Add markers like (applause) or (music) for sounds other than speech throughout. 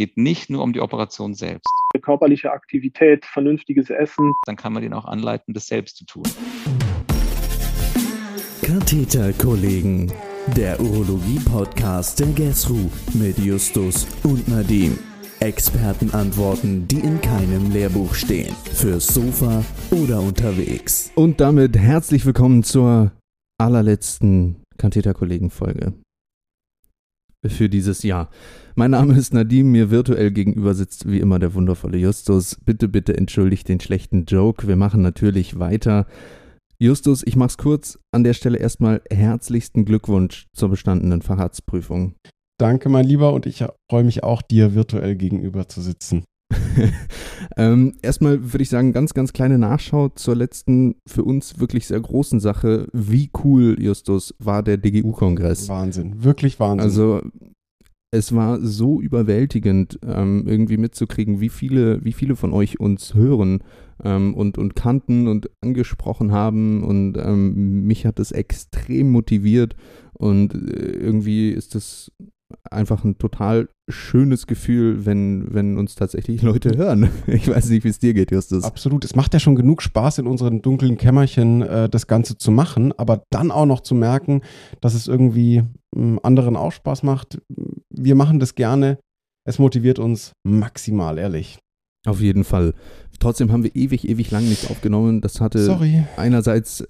geht nicht nur um die Operation selbst. Körperliche Aktivität, vernünftiges Essen. Dann kann man ihn auch anleiten, das selbst zu tun. Katheterkollegen, der Urologie-Podcast der GESRU mit Justus und Nadim. Expertenantworten, die in keinem Lehrbuch stehen. Fürs Sofa oder unterwegs. Und damit herzlich willkommen zur allerletzten Katheterkollegen-Folge für dieses Jahr. Mein Name ist Nadim, mir virtuell gegenüber sitzt wie immer der wundervolle Justus. Bitte, bitte entschuldigt den schlechten Joke. Wir machen natürlich weiter. Justus, ich mach's kurz. An der Stelle erstmal herzlichsten Glückwunsch zur bestandenen Facharztprüfung. Danke, mein Lieber, und ich freue mich auch, dir virtuell gegenüber zu sitzen. (laughs) ähm, erstmal würde ich sagen, ganz, ganz kleine Nachschau zur letzten, für uns wirklich sehr großen Sache. Wie cool, Justus, war der DGU-Kongress? Wahnsinn, wirklich Wahnsinn. Also, es war so überwältigend, ähm, irgendwie mitzukriegen, wie viele, wie viele von euch uns hören ähm, und, und kannten und angesprochen haben. Und ähm, mich hat es extrem motiviert. Und äh, irgendwie ist es einfach ein total schönes Gefühl, wenn, wenn uns tatsächlich (laughs) Leute hören. Ich weiß nicht, wie es dir geht, Justus. Absolut. Es macht ja schon genug Spaß, in unseren dunklen Kämmerchen äh, das Ganze zu machen, aber dann auch noch zu merken, dass es irgendwie äh, anderen auch Spaß macht. Wir machen das gerne. Es motiviert uns maximal, ehrlich. Auf jeden Fall. Trotzdem haben wir ewig, ewig lang nicht aufgenommen. Das hatte Sorry. einerseits,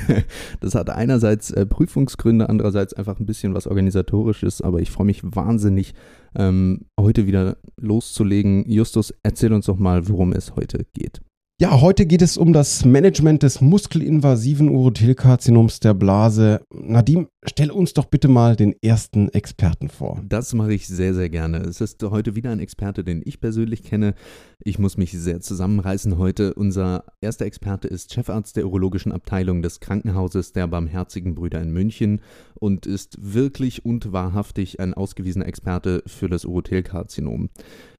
(laughs) das hatte einerseits äh, Prüfungsgründe, andererseits einfach ein bisschen was organisatorisches. Aber ich freue mich wahnsinnig, ähm, heute wieder loszulegen. Justus, erzähl uns doch mal, worum es heute geht. Ja, heute geht es um das Management des muskelinvasiven Urothelkarzinoms der Blase. Nadim, stell uns doch bitte mal den ersten Experten vor. Das mache ich sehr, sehr gerne. Es ist heute wieder ein Experte, den ich persönlich kenne. Ich muss mich sehr zusammenreißen heute. Unser erster Experte ist Chefarzt der urologischen Abteilung des Krankenhauses der Barmherzigen Brüder in München und ist wirklich und wahrhaftig ein ausgewiesener Experte für das Urothelkarzinom.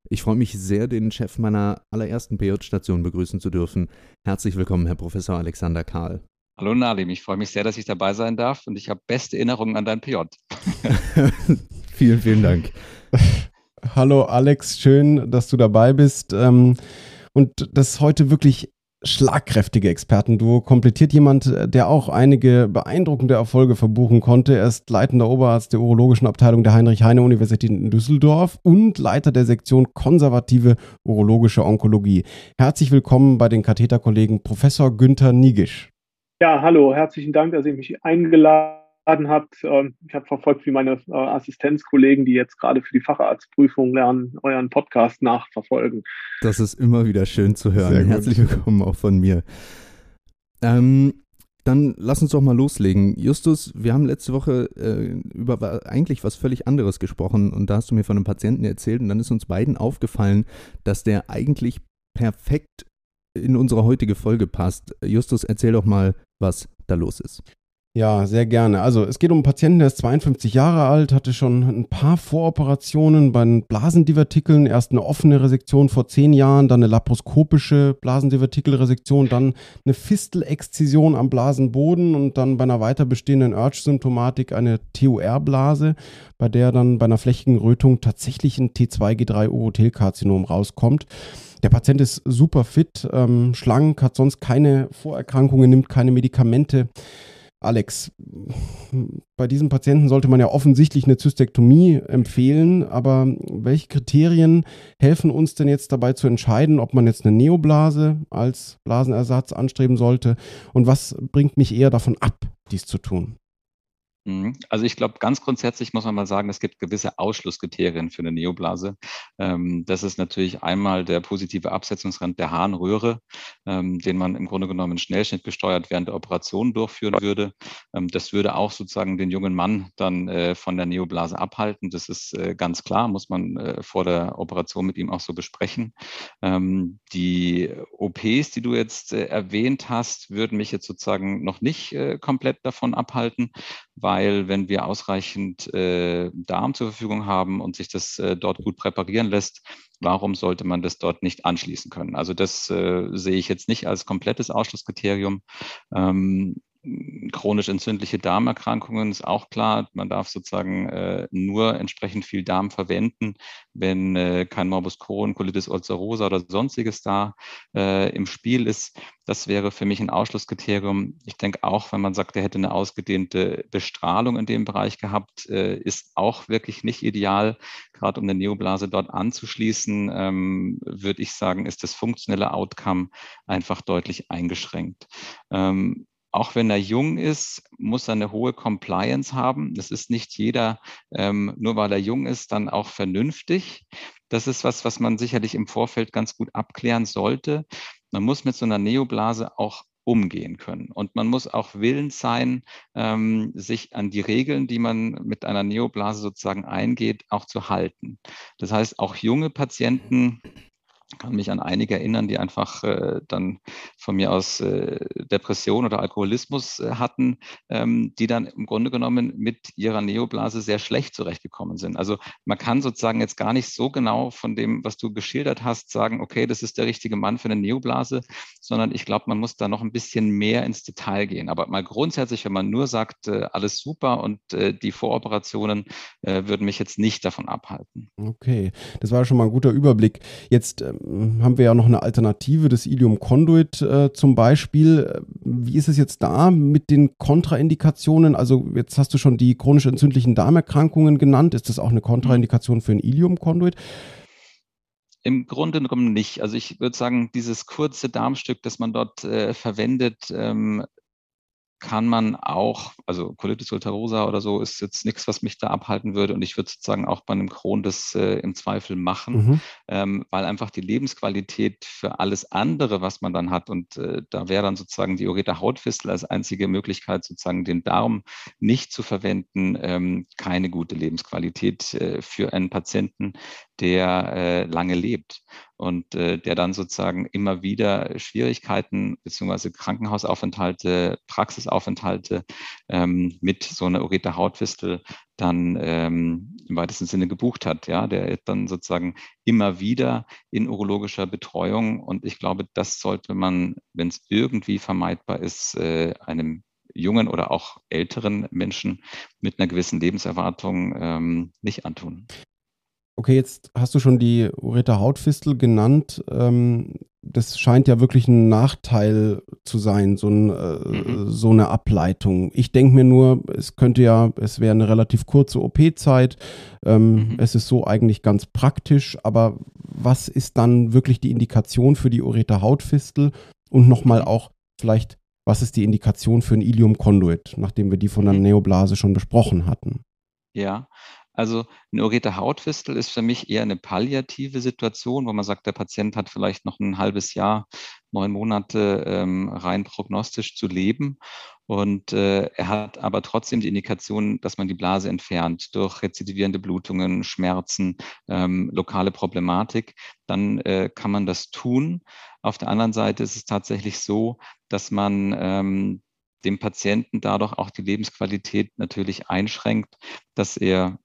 Ich freue mich sehr, den Chef meiner allerersten PJ-Station begrüßen zu dürfen. Herzlich willkommen, Herr Professor Alexander Karl. Hallo Nadim, ich freue mich sehr, dass ich dabei sein darf und ich habe beste Erinnerungen an dein PJ. (laughs) vielen, vielen Dank. Hallo Alex, schön, dass du dabei bist. Ähm, und das heute wirklich schlagkräftige Expertenduo komplettiert jemand, der auch einige beeindruckende Erfolge verbuchen konnte. Er ist leitender Oberarzt der urologischen Abteilung der Heinrich-Heine-Universität in Düsseldorf und Leiter der Sektion konservative urologische Onkologie. Herzlich willkommen bei den Katheterkollegen Professor Günther Niegisch. Ja, hallo, herzlichen Dank, dass ihr mich eingeladen hat. Ähm, ich habe verfolgt, wie meine äh, Assistenzkollegen, die jetzt gerade für die Facharztprüfung lernen, euren Podcast nachverfolgen. Das ist immer wieder schön zu hören. Herzlich willkommen auch von mir. Ähm, dann lass uns doch mal loslegen. Justus, wir haben letzte Woche äh, über eigentlich was völlig anderes gesprochen und da hast du mir von einem Patienten erzählt und dann ist uns beiden aufgefallen, dass der eigentlich perfekt in unsere heutige Folge passt. Justus, erzähl doch mal, was da los ist. Ja, sehr gerne. Also es geht um einen Patienten, der ist 52 Jahre alt, hatte schon ein paar Voroperationen bei den Blasendivertikeln. Erst eine offene Resektion vor zehn Jahren, dann eine laparoskopische Blasendivertikelresektion, dann eine Fistelexzision am Blasenboden und dann bei einer weiter bestehenden Urge-Symptomatik eine TUR-Blase, bei der dann bei einer flächigen Rötung tatsächlich ein T2G3-Urothelkarzinom rauskommt. Der Patient ist super fit, ähm, schlank, hat sonst keine Vorerkrankungen, nimmt keine Medikamente. Alex, bei diesem Patienten sollte man ja offensichtlich eine Zystektomie empfehlen, aber welche Kriterien helfen uns denn jetzt dabei zu entscheiden, ob man jetzt eine Neoblase als Blasenersatz anstreben sollte und was bringt mich eher davon ab, dies zu tun? Mhm. Also ich glaube, ganz grundsätzlich muss man mal sagen, es gibt gewisse Ausschlusskriterien für eine Neoblase. Ähm, das ist natürlich einmal der positive Absetzungsrand der Harnröhre, ähm, den man im Grunde genommen Schnellschnitt gesteuert während der Operation durchführen würde. Ähm, das würde auch sozusagen den jungen Mann dann äh, von der Neoblase abhalten. Das ist äh, ganz klar, muss man äh, vor der Operation mit ihm auch so besprechen. Die OPs, die du jetzt erwähnt hast, würden mich jetzt sozusagen noch nicht komplett davon abhalten, weil weil wenn wir ausreichend äh, Darm zur Verfügung haben und sich das äh, dort gut präparieren lässt, warum sollte man das dort nicht anschließen können? Also das äh, sehe ich jetzt nicht als komplettes Ausschlusskriterium. Ähm, chronisch entzündliche Darmerkrankungen ist auch klar. Man darf sozusagen äh, nur entsprechend viel Darm verwenden, wenn äh, kein Morbus Crohn, Colitis ulcerosa oder sonstiges da äh, im Spiel ist. Das wäre für mich ein Ausschlusskriterium. Ich denke auch, wenn man sagt, er hätte eine ausgedehnte Bestrahlung in dem Bereich gehabt, äh, ist auch wirklich nicht ideal. Gerade um eine Neoblase dort anzuschließen, ähm, würde ich sagen, ist das funktionelle Outcome einfach deutlich eingeschränkt. Ähm, auch wenn er jung ist, muss er eine hohe Compliance haben. Das ist nicht jeder, ähm, nur weil er jung ist, dann auch vernünftig. Das ist was, was man sicherlich im Vorfeld ganz gut abklären sollte. Man muss mit so einer Neoblase auch umgehen können. Und man muss auch willens sein, ähm, sich an die Regeln, die man mit einer Neoblase sozusagen eingeht, auch zu halten. Das heißt, auch junge Patienten kann mich an einige erinnern, die einfach äh, dann von mir aus äh, Depression oder Alkoholismus äh, hatten, ähm, die dann im Grunde genommen mit ihrer Neoblase sehr schlecht zurechtgekommen sind. Also man kann sozusagen jetzt gar nicht so genau von dem, was du geschildert hast, sagen, okay, das ist der richtige Mann für eine Neoblase, sondern ich glaube, man muss da noch ein bisschen mehr ins Detail gehen. Aber mal grundsätzlich, wenn man nur sagt, äh, alles super und äh, die Voroperationen äh, würden mich jetzt nicht davon abhalten. Okay, das war schon mal ein guter Überblick. Jetzt ähm, haben wir ja noch eine Alternative, das Ilium Conduit äh, zum Beispiel. Wie ist es jetzt da mit den Kontraindikationen? Also jetzt hast du schon die chronisch entzündlichen Darmerkrankungen genannt. Ist das auch eine Kontraindikation für ein Ilium Conduit? Im Grunde genommen nicht. Also ich würde sagen, dieses kurze Darmstück, das man dort äh, verwendet, ähm, kann man auch, also Colitis ulcerosa oder so ist jetzt nichts, was mich da abhalten würde. Und ich würde sozusagen auch bei einem Crohn das äh, im Zweifel machen, mhm. ähm, weil einfach die Lebensqualität für alles andere, was man dann hat, und äh, da wäre dann sozusagen die Ureta Hautfistel als einzige Möglichkeit, sozusagen den Darm nicht zu verwenden, ähm, keine gute Lebensqualität äh, für einen Patienten, der äh, lange lebt und äh, der dann sozusagen immer wieder Schwierigkeiten beziehungsweise Krankenhausaufenthalte, Praxisaufenthalte ähm, mit so einer Ureta Hautfistel dann ähm, im weitesten Sinne gebucht hat. Ja, der dann sozusagen immer wieder in urologischer Betreuung und ich glaube, das sollte man, wenn es irgendwie vermeidbar ist, äh, einem jungen oder auch älteren Menschen mit einer gewissen Lebenserwartung ähm, nicht antun. Okay, jetzt hast du schon die Ureta Hautfistel genannt. Ähm, das scheint ja wirklich ein Nachteil zu sein, so, ein, äh, mhm. so eine Ableitung. Ich denke mir nur, es könnte ja, es wäre eine relativ kurze OP-Zeit. Ähm, mhm. Es ist so eigentlich ganz praktisch, aber was ist dann wirklich die Indikation für die Ureta Hautfistel? Und nochmal mhm. auch vielleicht, was ist die Indikation für ein Ilium Conduit, nachdem wir die von der mhm. Neoblase schon besprochen hatten? Ja, also eine ureta Hautfistel ist für mich eher eine palliative Situation, wo man sagt, der Patient hat vielleicht noch ein halbes Jahr, neun Monate ähm, rein prognostisch zu leben. Und äh, er hat aber trotzdem die Indikation, dass man die Blase entfernt durch rezidivierende Blutungen, Schmerzen, ähm, lokale Problematik. Dann äh, kann man das tun. Auf der anderen Seite ist es tatsächlich so, dass man ähm, dem Patienten dadurch auch die Lebensqualität natürlich einschränkt, dass er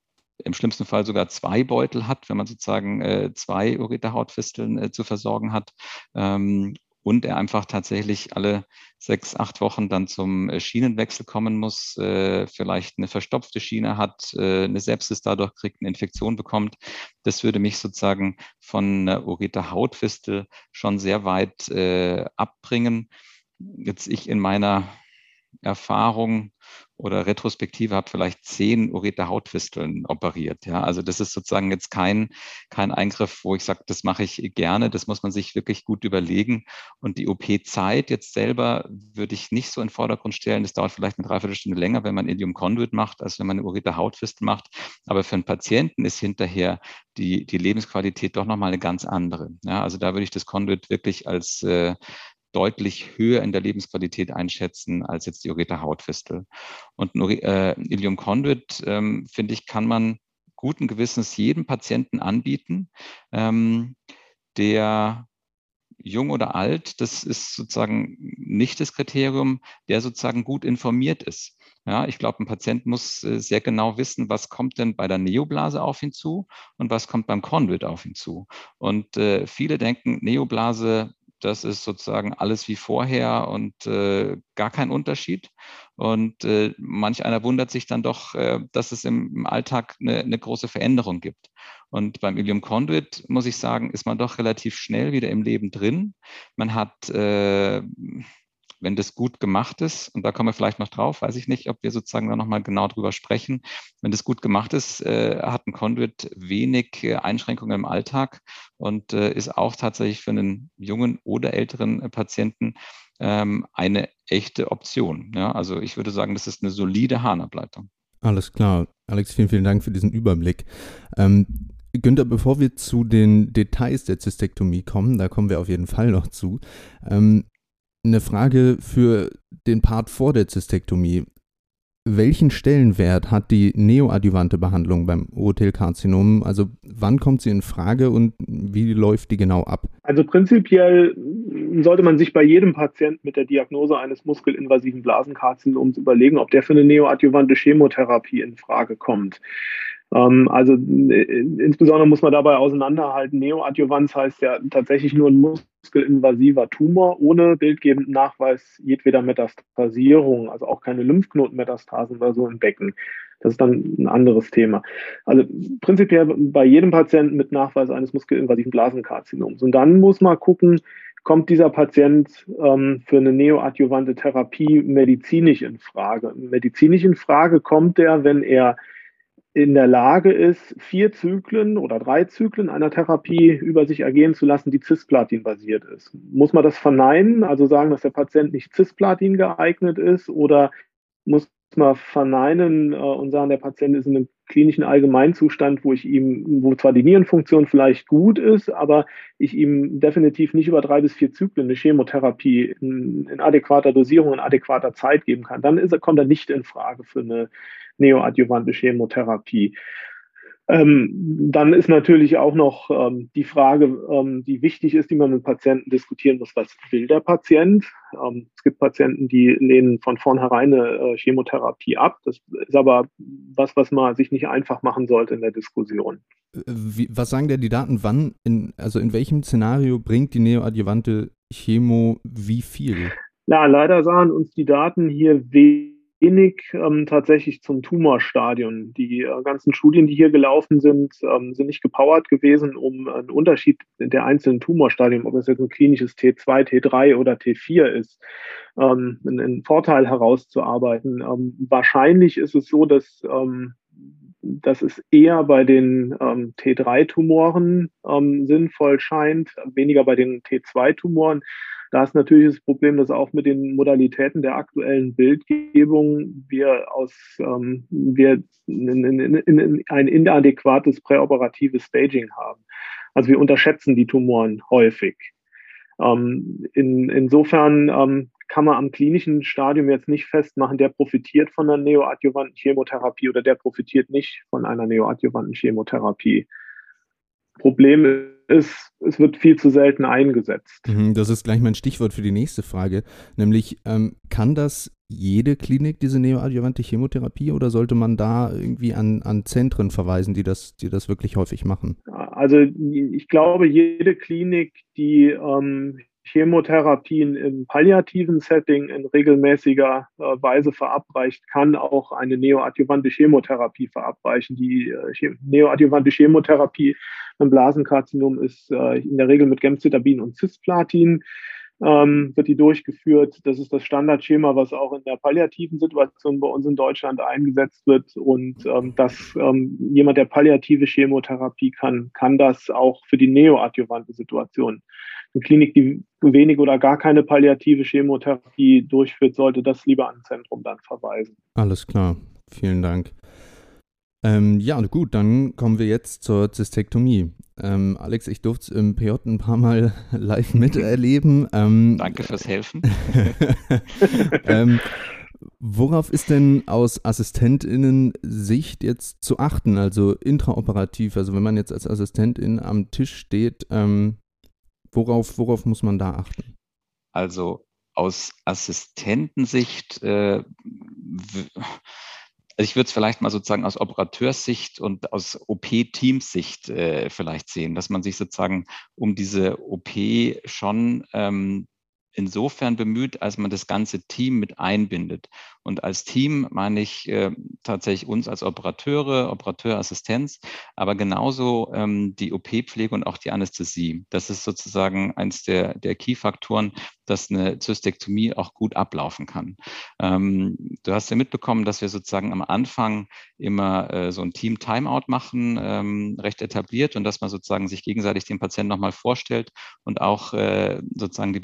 im schlimmsten Fall sogar zwei Beutel hat, wenn man sozusagen äh, zwei Ureterhautfisteln äh, zu versorgen hat. Ähm, und er einfach tatsächlich alle sechs, acht Wochen dann zum äh, Schienenwechsel kommen muss, äh, vielleicht eine verstopfte Schiene hat, äh, eine Sepsis dadurch kriegt, eine Infektion bekommt. Das würde mich sozusagen von einer Ureter Hautfistel schon sehr weit äh, abbringen. Jetzt ich in meiner Erfahrung oder Retrospektive habe vielleicht zehn Ureter Hautfisteln operiert. Ja, also das ist sozusagen jetzt kein, kein Eingriff, wo ich sage, das mache ich gerne. Das muss man sich wirklich gut überlegen. Und die OP-Zeit jetzt selber würde ich nicht so in den Vordergrund stellen. Das dauert vielleicht eine Dreiviertelstunde länger, wenn man Ilium Conduit macht, als wenn man eine Ureter Hautfistel macht. Aber für einen Patienten ist hinterher die, die Lebensqualität doch nochmal eine ganz andere. Ja, also da würde ich das Conduit wirklich als äh, deutlich höher in der Lebensqualität einschätzen als jetzt die Ureta Hautfistel. Und äh, Ilium Conduit, ähm, finde ich, kann man guten Gewissens jedem Patienten anbieten, ähm, der jung oder alt, das ist sozusagen nicht das Kriterium, der sozusagen gut informiert ist. Ja, ich glaube, ein Patient muss äh, sehr genau wissen, was kommt denn bei der Neoblase auf ihn zu und was kommt beim Conduit auf ihn zu. Und äh, viele denken, Neoblase das ist sozusagen alles wie vorher und äh, gar kein Unterschied. Und äh, manch einer wundert sich dann doch, äh, dass es im, im Alltag eine, eine, große Veränderung gibt. Und beim Ilium Conduit, muss ich sagen, ist man doch relativ schnell wieder im Leben drin. Man hat äh, wenn das gut gemacht ist, und da kommen wir vielleicht noch drauf, weiß ich nicht, ob wir sozusagen da nochmal genau drüber sprechen. Wenn das gut gemacht ist, äh, hat ein Conduit wenig äh, Einschränkungen im Alltag und äh, ist auch tatsächlich für einen jungen oder älteren Patienten ähm, eine echte Option. Ja, also ich würde sagen, das ist eine solide Harnableitung. Alles klar. Alex, vielen, vielen Dank für diesen Überblick. Ähm, Günther, bevor wir zu den Details der Zystektomie kommen, da kommen wir auf jeden Fall noch zu, ähm, eine Frage für den Part vor der Zystektomie. Welchen Stellenwert hat die neoadjuvante Behandlung beim Urothelkarzinom? Also wann kommt sie in Frage und wie läuft die genau ab? Also prinzipiell sollte man sich bei jedem Patienten mit der Diagnose eines muskelinvasiven Blasenkarzinoms überlegen, ob der für eine neoadjuvante Chemotherapie in Frage kommt. Ähm, also insbesondere muss man dabei auseinanderhalten, Neoadjuvanz heißt ja tatsächlich nur ein muskelinvasiver Tumor ohne bildgebenden Nachweis jedweder Metastasierung, also auch keine Lymphknotenmetastasen oder so im Becken. Das ist dann ein anderes Thema. Also prinzipiell bei jedem Patienten mit Nachweis eines muskelinvasiven Blasenkarzinoms. Und dann muss man gucken, kommt dieser Patient ähm, für eine neoadjuvante Therapie medizinisch in Frage. Medizinisch in Frage kommt er, wenn er in der Lage ist, vier Zyklen oder drei Zyklen einer Therapie über sich ergehen zu lassen, die Cisplatin-basiert ist. Muss man das verneinen, also sagen, dass der Patient nicht Cisplatin geeignet ist oder muss man verneinen äh, und sagen, der Patient ist in einem klinischen Allgemeinzustand, wo ich ihm, wo zwar die Nierenfunktion vielleicht gut ist, aber ich ihm definitiv nicht über drei bis vier Zyklen eine Chemotherapie in, in adäquater Dosierung, in adäquater Zeit geben kann, dann ist, kommt er nicht in Frage für eine neoadjuvante Chemotherapie. Ähm, dann ist natürlich auch noch ähm, die Frage, ähm, die wichtig ist, die man mit Patienten diskutieren muss, was will der Patient? Ähm, es gibt Patienten, die lehnen von vornherein eine äh, Chemotherapie ab. Das ist aber was, was man sich nicht einfach machen sollte in der Diskussion. Wie, was sagen denn die Daten, wann, in, also in welchem Szenario bringt die neoadjuvante Chemo wie viel? Ja, leider sahen uns die Daten hier wenig wenig ähm, tatsächlich zum Tumorstadion. Die äh, ganzen Studien, die hier gelaufen sind, ähm, sind nicht gepowert gewesen, um einen Unterschied der einzelnen Tumorstadien, ob es jetzt ein klinisches T2, T3 oder T4 ist, ähm, einen Vorteil herauszuarbeiten. Ähm, wahrscheinlich ist es so, dass ähm, dass es eher bei den ähm, T3-Tumoren ähm, sinnvoll scheint, weniger bei den T2-Tumoren. Da ist natürlich das Problem, dass auch mit den Modalitäten der aktuellen Bildgebung wir aus ähm, wir in, in, in, ein inadäquates präoperatives Staging haben. Also wir unterschätzen die Tumoren häufig. Ähm, in, insofern ähm, kann man am klinischen Stadium jetzt nicht festmachen, der profitiert von einer neoadjuvanten Chemotherapie oder der profitiert nicht von einer neoadjuvanten Chemotherapie. Problem ist, es wird viel zu selten eingesetzt. Mhm, das ist gleich mein Stichwort für die nächste Frage, nämlich ähm, kann das jede Klinik, diese neoadjuvante Chemotherapie, oder sollte man da irgendwie an, an Zentren verweisen, die das, die das wirklich häufig machen? Also ich glaube, jede Klinik, die ähm, Chemotherapien im palliativen Setting in regelmäßiger äh, Weise verabreicht, kann auch eine neoadjuvante Chemotherapie verabreichen. Die äh, neoadjuvante Chemotherapie im Blasenkarzinom ist äh, in der Regel mit Gemcitabin und Cisplatin ähm, wird die durchgeführt. Das ist das Standardschema, was auch in der palliativen Situation bei uns in Deutschland eingesetzt wird. Und ähm, dass ähm, jemand, der palliative Chemotherapie kann, kann das auch für die neoadjuvante Situation eine Klinik, die wenig oder gar keine palliative Chemotherapie durchführt, sollte das lieber an ein Zentrum dann verweisen. Alles klar, vielen Dank. Ähm, ja, gut, dann kommen wir jetzt zur Zystektomie. Ähm, Alex, ich durfte es im PJ ein paar Mal (laughs) live miterleben. Ähm, Danke fürs Helfen. (laughs) ähm, worauf ist denn aus AssistentInnen-Sicht jetzt zu achten, also intraoperativ? Also wenn man jetzt als Assistentin am Tisch steht, ähm, Worauf, worauf muss man da achten? Also aus Assistentensicht, äh, Also ich würde es vielleicht mal sozusagen aus Operateurssicht und aus OP-Teamsicht äh, vielleicht sehen, dass man sich sozusagen um diese OP schon ähm, insofern bemüht, als man das ganze Team mit einbindet. Und als Team meine ich äh, tatsächlich uns als Operateure, Operateurassistenz, aber genauso ähm, die OP-Pflege und auch die Anästhesie. Das ist sozusagen eines der, der Key-Faktoren, dass eine Zystektomie auch gut ablaufen kann. Ähm, du hast ja mitbekommen, dass wir sozusagen am Anfang immer äh, so ein Team-Timeout machen, ähm, recht etabliert und dass man sozusagen sich gegenseitig den Patienten nochmal vorstellt und auch äh, sozusagen die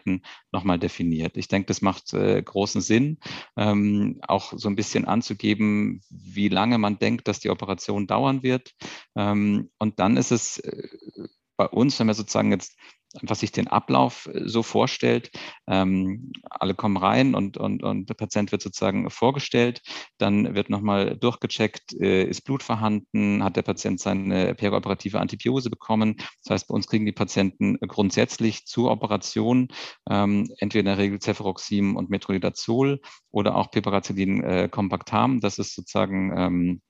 Besonderheiten nochmal definiert. Ich denke, das macht äh, großen Sinn ähm, auch so ein bisschen anzugeben, wie lange man denkt, dass die Operation dauern wird. Ähm, und dann ist es äh, bei uns, wenn wir sozusagen jetzt einfach sich den Ablauf äh, so vorstellt. Ähm, alle kommen rein und, und, und der Patient wird sozusagen vorgestellt. Dann wird nochmal durchgecheckt, äh, ist Blut vorhanden, hat der Patient seine perioperative Antibiose bekommen. Das heißt, bei uns kriegen die Patienten grundsätzlich zur Operation ähm, entweder in der Regel Cefuroxim und Metronidazol oder auch Piperacillin äh, Compactam. Das ist sozusagen ähm,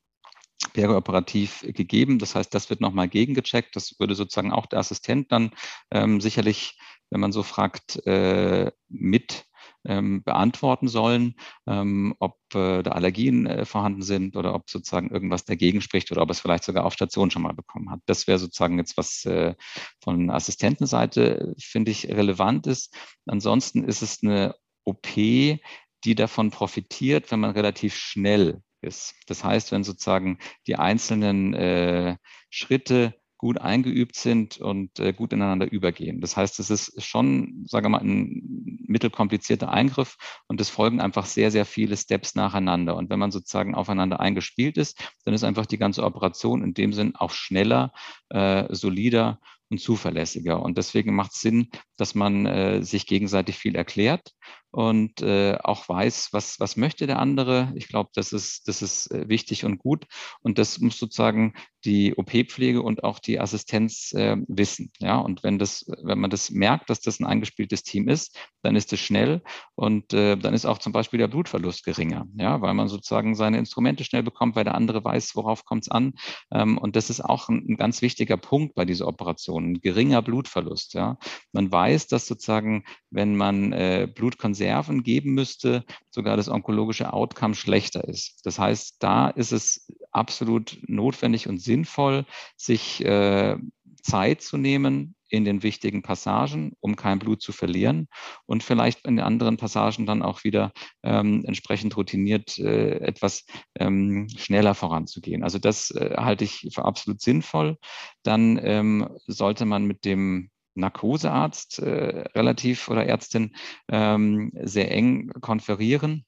perioperativ gegeben. Das heißt, das wird nochmal gegengecheckt. Das würde sozusagen auch der Assistent dann ähm, sicherlich, wenn man so fragt, äh, mit ähm, beantworten sollen, ähm, ob äh, da Allergien äh, vorhanden sind oder ob sozusagen irgendwas dagegen spricht oder ob es vielleicht sogar auf Station schon mal bekommen hat. Das wäre sozusagen jetzt was äh, von Assistentenseite, finde ich, relevant ist. Ansonsten ist es eine OP, die davon profitiert, wenn man relativ schnell ist. Das heißt, wenn sozusagen die einzelnen äh, Schritte gut eingeübt sind und äh, gut ineinander übergehen. Das heißt, es ist schon, sage mal, ein mittelkomplizierter Eingriff und es folgen einfach sehr, sehr viele Steps nacheinander. Und wenn man sozusagen aufeinander eingespielt ist, dann ist einfach die ganze Operation in dem Sinn auch schneller, äh, solider und zuverlässiger. Und deswegen macht es Sinn, dass man äh, sich gegenseitig viel erklärt und äh, auch weiß, was, was möchte der andere. Ich glaube, das ist, das ist äh, wichtig und gut. Und das muss sozusagen die OP-Pflege und auch die Assistenz äh, wissen. Ja, und wenn das, wenn man das merkt, dass das ein eingespieltes Team ist, dann ist es schnell und äh, dann ist auch zum Beispiel der Blutverlust geringer. Ja, weil man sozusagen seine Instrumente schnell bekommt, weil der andere weiß, worauf kommt es an. Ähm, und das ist auch ein, ein ganz wichtiger Punkt bei dieser Operation. Ein geringer Blutverlust. Ja, man weiß, dass sozusagen, wenn man äh, Blutkonserven Reserven geben müsste, sogar das onkologische Outcome schlechter ist. Das heißt, da ist es absolut notwendig und sinnvoll, sich äh, Zeit zu nehmen in den wichtigen Passagen, um kein Blut zu verlieren und vielleicht in den anderen Passagen dann auch wieder ähm, entsprechend routiniert äh, etwas ähm, schneller voranzugehen. Also das äh, halte ich für absolut sinnvoll. Dann ähm, sollte man mit dem Narkosearzt äh, relativ oder Ärztin ähm, sehr eng konferieren.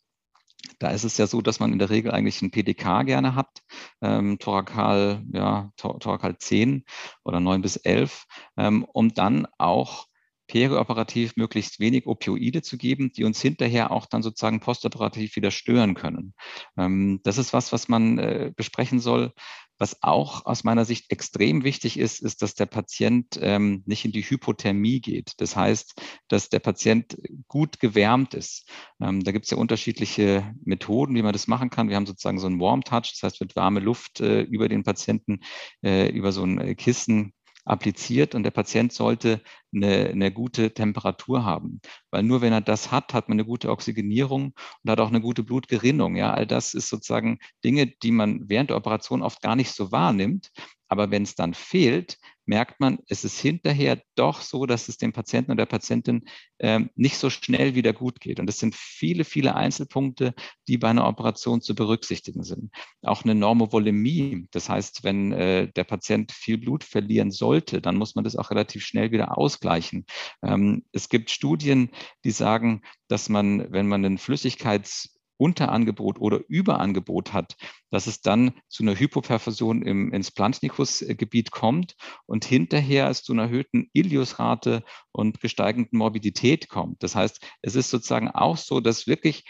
Da ist es ja so, dass man in der Regel eigentlich ein PDK gerne hat, ähm, Thorakal, ja, Thorakal 10 oder 9 bis 11, ähm, um dann auch perioperativ möglichst wenig Opioide zu geben, die uns hinterher auch dann sozusagen postoperativ wieder stören können. Ähm, das ist was, was man äh, besprechen soll. Was auch aus meiner Sicht extrem wichtig ist, ist, dass der Patient ähm, nicht in die Hypothermie geht. Das heißt, dass der Patient gut gewärmt ist. Ähm, da gibt es ja unterschiedliche Methoden, wie man das machen kann. Wir haben sozusagen so einen Warm Touch, das heißt, wird warme Luft äh, über den Patienten, äh, über so ein äh, Kissen appliziert und der Patient sollte eine, eine gute Temperatur haben. Weil nur wenn er das hat, hat man eine gute Oxygenierung und hat auch eine gute Blutgerinnung. Ja, all das ist sozusagen Dinge, die man während der Operation oft gar nicht so wahrnimmt. Aber wenn es dann fehlt, merkt man, es ist hinterher doch so, dass es dem Patienten oder der Patientin ähm, nicht so schnell wieder gut geht. Und es sind viele, viele Einzelpunkte, die bei einer Operation zu berücksichtigen sind. Auch eine Normovolemie, das heißt, wenn äh, der Patient viel Blut verlieren sollte, dann muss man das auch relativ schnell wieder ausgleichen. Ähm, es gibt Studien, die sagen, dass man, wenn man einen Flüssigkeits Unterangebot oder Überangebot hat, dass es dann zu einer Hypoperfusion im, ins Plantnicus-Gebiet kommt und hinterher es zu einer erhöhten Iliusrate und gesteigenden Morbidität kommt. Das heißt, es ist sozusagen auch so, dass wirklich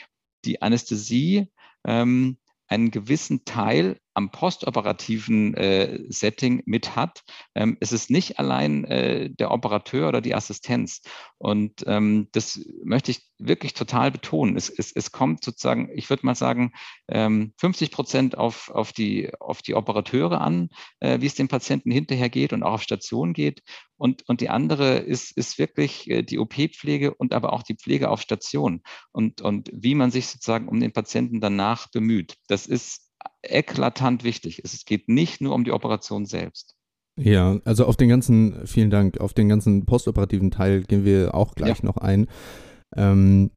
die Anästhesie ähm, einen gewissen Teil am postoperativen äh, Setting mit hat. Ähm, es ist nicht allein äh, der Operateur oder die Assistenz. Und ähm, das möchte ich wirklich total betonen. Es, es, es kommt sozusagen, ich würde mal sagen, ähm, 50 Prozent auf, auf, die, auf die Operateure an, äh, wie es dem Patienten hinterher geht und auch auf Station geht. Und, und die andere ist, ist wirklich äh, die OP-Pflege und aber auch die Pflege auf Station und, und wie man sich sozusagen um den Patienten danach bemüht. Das ist eklatant wichtig. Es geht nicht nur um die Operation selbst. Ja, also auf den ganzen, vielen Dank, auf den ganzen postoperativen Teil gehen wir auch gleich ja. noch ein. Ähm,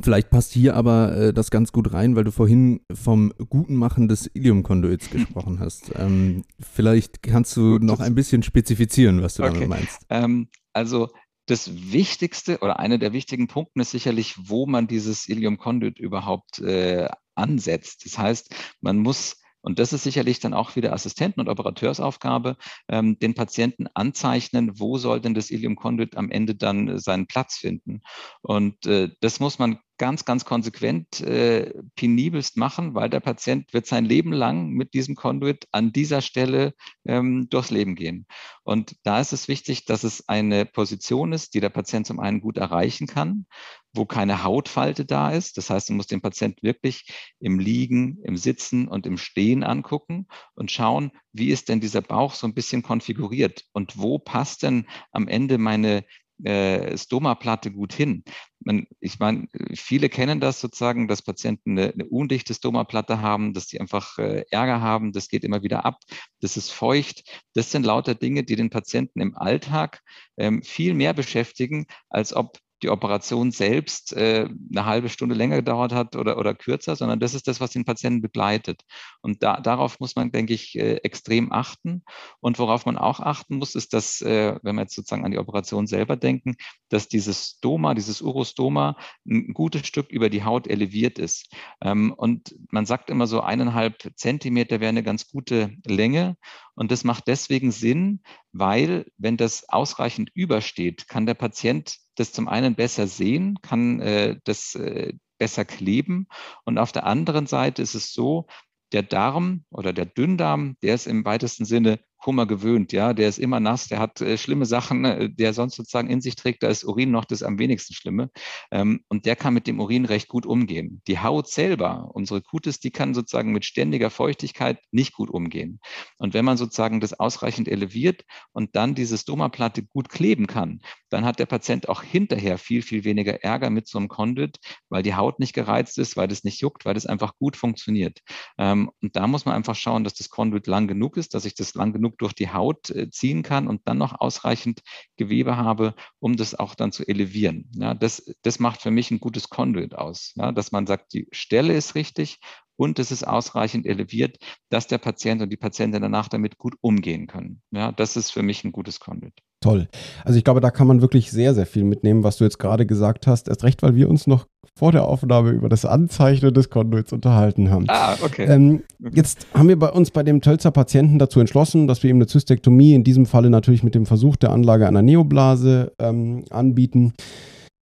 vielleicht passt hier aber äh, das ganz gut rein, weil du vorhin vom guten Machen des Iliumkonduits (laughs) gesprochen hast. Ähm, vielleicht kannst du noch ein bisschen spezifizieren, was du okay. damit meinst. Ähm, also das Wichtigste oder einer der wichtigen Punkte ist sicherlich, wo man dieses Ilium Conduit überhaupt äh, ansetzt. Das heißt, man muss und das ist sicherlich dann auch wieder Assistenten- und Operateursaufgabe, ähm, den Patienten anzeichnen, wo soll denn das Ilium Conduit am Ende dann äh, seinen Platz finden. Und äh, das muss man ganz, ganz konsequent äh, penibelst machen, weil der Patient wird sein Leben lang mit diesem Conduit an dieser Stelle ähm, durchs Leben gehen. Und da ist es wichtig, dass es eine Position ist, die der Patient zum einen gut erreichen kann, wo keine Hautfalte da ist. Das heißt, man muss den Patient wirklich im Liegen, im Sitzen und im Stehen angucken und schauen, wie ist denn dieser Bauch so ein bisschen konfiguriert und wo passt denn am Ende meine äh, Stoma-Platte gut hin. Man, ich meine, viele kennen das sozusagen, dass Patienten eine, eine undichte Stoma-Platte haben, dass die einfach äh, Ärger haben, das geht immer wieder ab, das ist feucht. Das sind lauter Dinge, die den Patienten im Alltag ähm, viel mehr beschäftigen, als ob die Operation selbst äh, eine halbe Stunde länger gedauert hat oder, oder kürzer, sondern das ist das, was den Patienten begleitet. Und da, darauf muss man, denke ich, äh, extrem achten. Und worauf man auch achten muss, ist, dass, äh, wenn wir jetzt sozusagen an die Operation selber denken, dass dieses Stoma, dieses Urostoma ein gutes Stück über die Haut eleviert ist. Ähm, und man sagt immer so eineinhalb Zentimeter wäre eine ganz gute Länge. Und das macht deswegen Sinn, weil wenn das ausreichend übersteht, kann der Patient das zum einen besser sehen, kann äh, das äh, besser kleben. Und auf der anderen Seite ist es so, der Darm oder der Dünndarm, der ist im weitesten Sinne Kummer gewöhnt, ja, der ist immer nass, der hat äh, schlimme Sachen, äh, der sonst sozusagen in sich trägt, da ist Urin noch das am wenigsten Schlimme. Ähm, und der kann mit dem Urin recht gut umgehen. Die Haut selber, unsere Kutis, die kann sozusagen mit ständiger Feuchtigkeit nicht gut umgehen. Und wenn man sozusagen das ausreichend eleviert und dann diese Stomaplatte gut kleben kann, dann hat der Patient auch hinterher viel, viel weniger Ärger mit so einem Conduit, weil die Haut nicht gereizt ist, weil das nicht juckt, weil das einfach gut funktioniert. Ähm, und da muss man einfach schauen, dass das Conduit lang genug ist, dass ich das lang genug genug durch die Haut äh, ziehen kann und dann noch ausreichend Gewebe habe, um das auch dann zu elevieren. Ja, das, das macht für mich ein gutes Conduit aus, ja, dass man sagt, die Stelle ist richtig und es ist ausreichend eleviert, dass der Patient und die Patientin danach damit gut umgehen können. Ja, das ist für mich ein gutes Conduit. Toll. Also ich glaube, da kann man wirklich sehr, sehr viel mitnehmen, was du jetzt gerade gesagt hast. Erst recht, weil wir uns noch vor der Aufnahme über das Anzeichnen des Conduits unterhalten haben. Ah, okay. Ähm, jetzt haben wir bei uns bei dem Tölzer Patienten dazu entschlossen, dass wir ihm eine Zystektomie, in diesem Falle natürlich mit dem Versuch der Anlage einer Neoblase ähm, anbieten.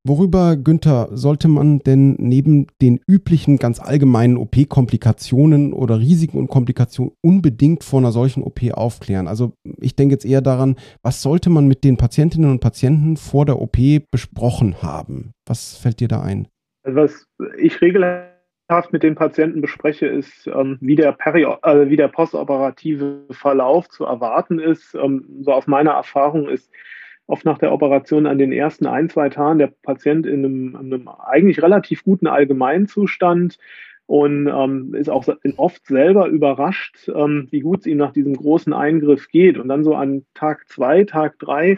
Worüber, Günther, sollte man denn neben den üblichen ganz allgemeinen OP-Komplikationen oder Risiken und Komplikationen unbedingt vor einer solchen OP aufklären? Also ich denke jetzt eher daran, was sollte man mit den Patientinnen und Patienten vor der OP besprochen haben? Was fällt dir da ein? Also was ich regelhaft mit den Patienten bespreche, ist, ähm, wie, der Peri äh, wie der postoperative Verlauf zu erwarten ist. Ähm, so auf meiner Erfahrung ist oft nach der Operation an den ersten ein, zwei Tagen der Patient in einem, einem eigentlich relativ guten Allgemeinzustand und ähm, ist auch oft selber überrascht, ähm, wie gut es ihm nach diesem großen Eingriff geht. Und dann so an Tag zwei, Tag drei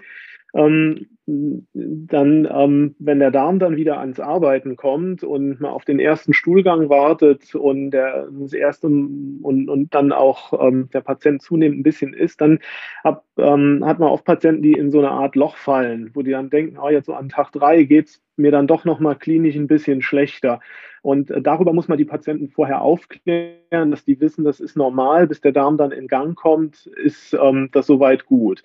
ähm, dann, ähm, wenn der Darm dann wieder ans Arbeiten kommt und man auf den ersten Stuhlgang wartet und der, das erste und, und dann auch ähm, der Patient zunehmend ein bisschen ist, dann hab, ähm, hat man oft Patienten, die in so eine Art Loch fallen, wo die dann denken, oh, jetzt so an Tag drei geht's mir dann doch nochmal klinisch ein bisschen schlechter. Und äh, darüber muss man die Patienten vorher aufklären, dass die wissen, das ist normal, bis der Darm dann in Gang kommt, ist ähm, das soweit gut.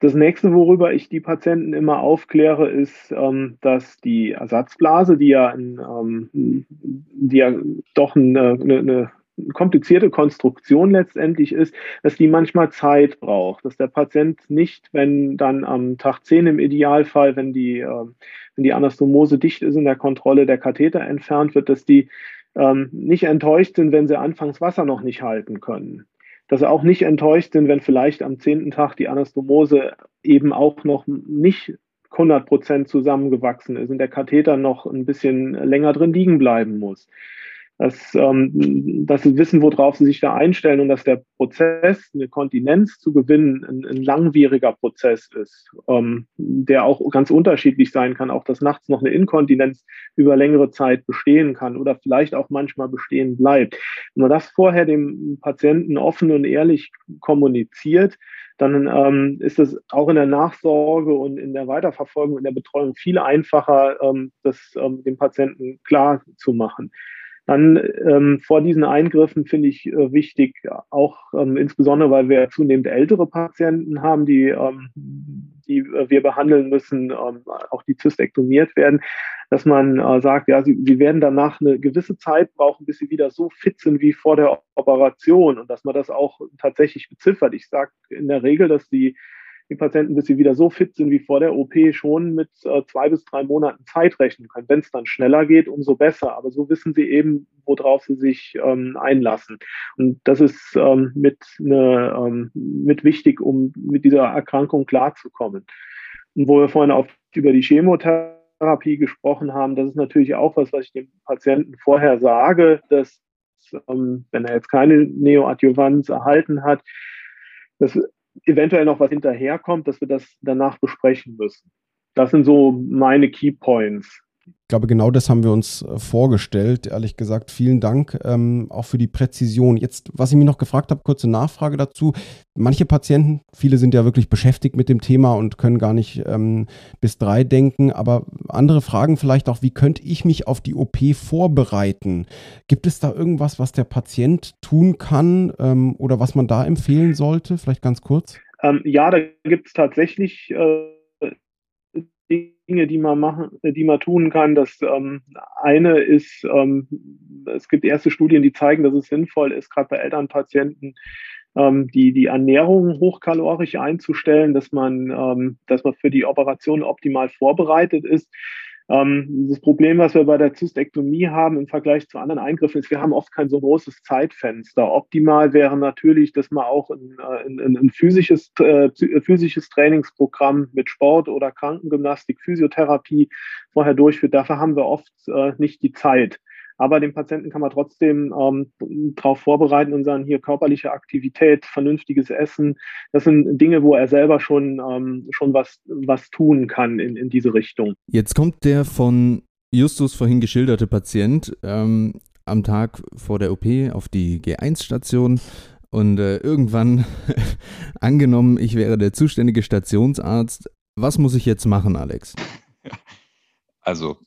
Das nächste, worüber ich die Patienten immer aufkläre, ist, ähm, dass die Ersatzblase, die ja, in, ähm, die ja doch eine, eine, komplizierte Konstruktion letztendlich ist, dass die manchmal Zeit braucht, dass der Patient nicht, wenn dann am Tag 10 im Idealfall, wenn die, äh, wenn die Anastomose dicht ist in der Kontrolle, der Katheter entfernt wird, dass die ähm, nicht enttäuscht sind, wenn sie anfangs Wasser noch nicht halten können. Dass sie auch nicht enttäuscht sind, wenn vielleicht am zehnten Tag die Anastomose eben auch noch nicht 100 Prozent zusammengewachsen ist und der Katheter noch ein bisschen länger drin liegen bleiben muss dass, ähm, dass sie wissen, worauf sie sich da einstellen und dass der Prozess, eine Kontinenz zu gewinnen, ein, ein langwieriger Prozess ist, ähm, der auch ganz unterschiedlich sein kann, auch dass nachts noch eine Inkontinenz über längere Zeit bestehen kann oder vielleicht auch manchmal bestehen bleibt. Wenn man das vorher dem Patienten offen und ehrlich kommuniziert, dann ähm, ist es auch in der Nachsorge und in der Weiterverfolgung, in der Betreuung viel einfacher, ähm, das ähm, dem Patienten klar zu machen. Dann ähm, vor diesen Eingriffen finde ich äh, wichtig, auch ähm, insbesondere, weil wir zunehmend ältere Patienten haben, die, ähm, die äh, wir behandeln müssen, ähm, auch die zystektomiert werden, dass man äh, sagt, ja, sie, sie werden danach eine gewisse Zeit brauchen, bis sie wieder so fit sind wie vor der Operation und dass man das auch tatsächlich beziffert. Ich sage in der Regel, dass die die Patienten, bis sie wieder so fit sind wie vor der OP, schon mit äh, zwei bis drei Monaten Zeit rechnen können. Wenn es dann schneller geht, umso besser. Aber so wissen sie eben, worauf sie sich ähm, einlassen. Und das ist ähm, mit, ne, ähm, mit wichtig, um mit dieser Erkrankung klarzukommen. Und wo wir vorhin auch über die Chemotherapie gesprochen haben, das ist natürlich auch was, was ich dem Patienten vorher sage, dass ähm, wenn er jetzt keine Neoadjuvanz erhalten hat, dass eventuell noch was hinterherkommt, dass wir das danach besprechen müssen. Das sind so meine Key Points. Ich glaube, genau das haben wir uns äh, vorgestellt. Ehrlich gesagt, vielen Dank ähm, auch für die Präzision. Jetzt, was ich mich noch gefragt habe, kurze Nachfrage dazu. Manche Patienten, viele sind ja wirklich beschäftigt mit dem Thema und können gar nicht ähm, bis drei denken, aber andere fragen vielleicht auch, wie könnte ich mich auf die OP vorbereiten? Gibt es da irgendwas, was der Patient tun kann ähm, oder was man da empfehlen sollte? Vielleicht ganz kurz. Ähm, ja, da gibt es tatsächlich. Äh Dinge, die man machen, die man tun kann. Das ähm, eine ist, ähm, es gibt erste Studien, die zeigen, dass es sinnvoll ist, gerade bei Elternpatienten, ähm, die, die Ernährung hochkalorisch einzustellen, dass man, ähm, dass man für die Operation optimal vorbereitet ist. Ähm, das Problem, was wir bei der Zystektomie haben im Vergleich zu anderen Eingriffen, ist, wir haben oft kein so großes Zeitfenster. Optimal wäre natürlich, dass man auch ein, ein, ein physisches, äh, physisches Trainingsprogramm mit Sport oder Krankengymnastik, Physiotherapie vorher durchführt. Dafür haben wir oft äh, nicht die Zeit. Aber den Patienten kann man trotzdem ähm, darauf vorbereiten und sagen, hier körperliche Aktivität, vernünftiges Essen. Das sind Dinge, wo er selber schon, ähm, schon was, was tun kann in, in diese Richtung. Jetzt kommt der von Justus vorhin geschilderte Patient ähm, am Tag vor der OP auf die G1-Station. Und äh, irgendwann, (laughs) angenommen, ich wäre der zuständige Stationsarzt, was muss ich jetzt machen, Alex? Also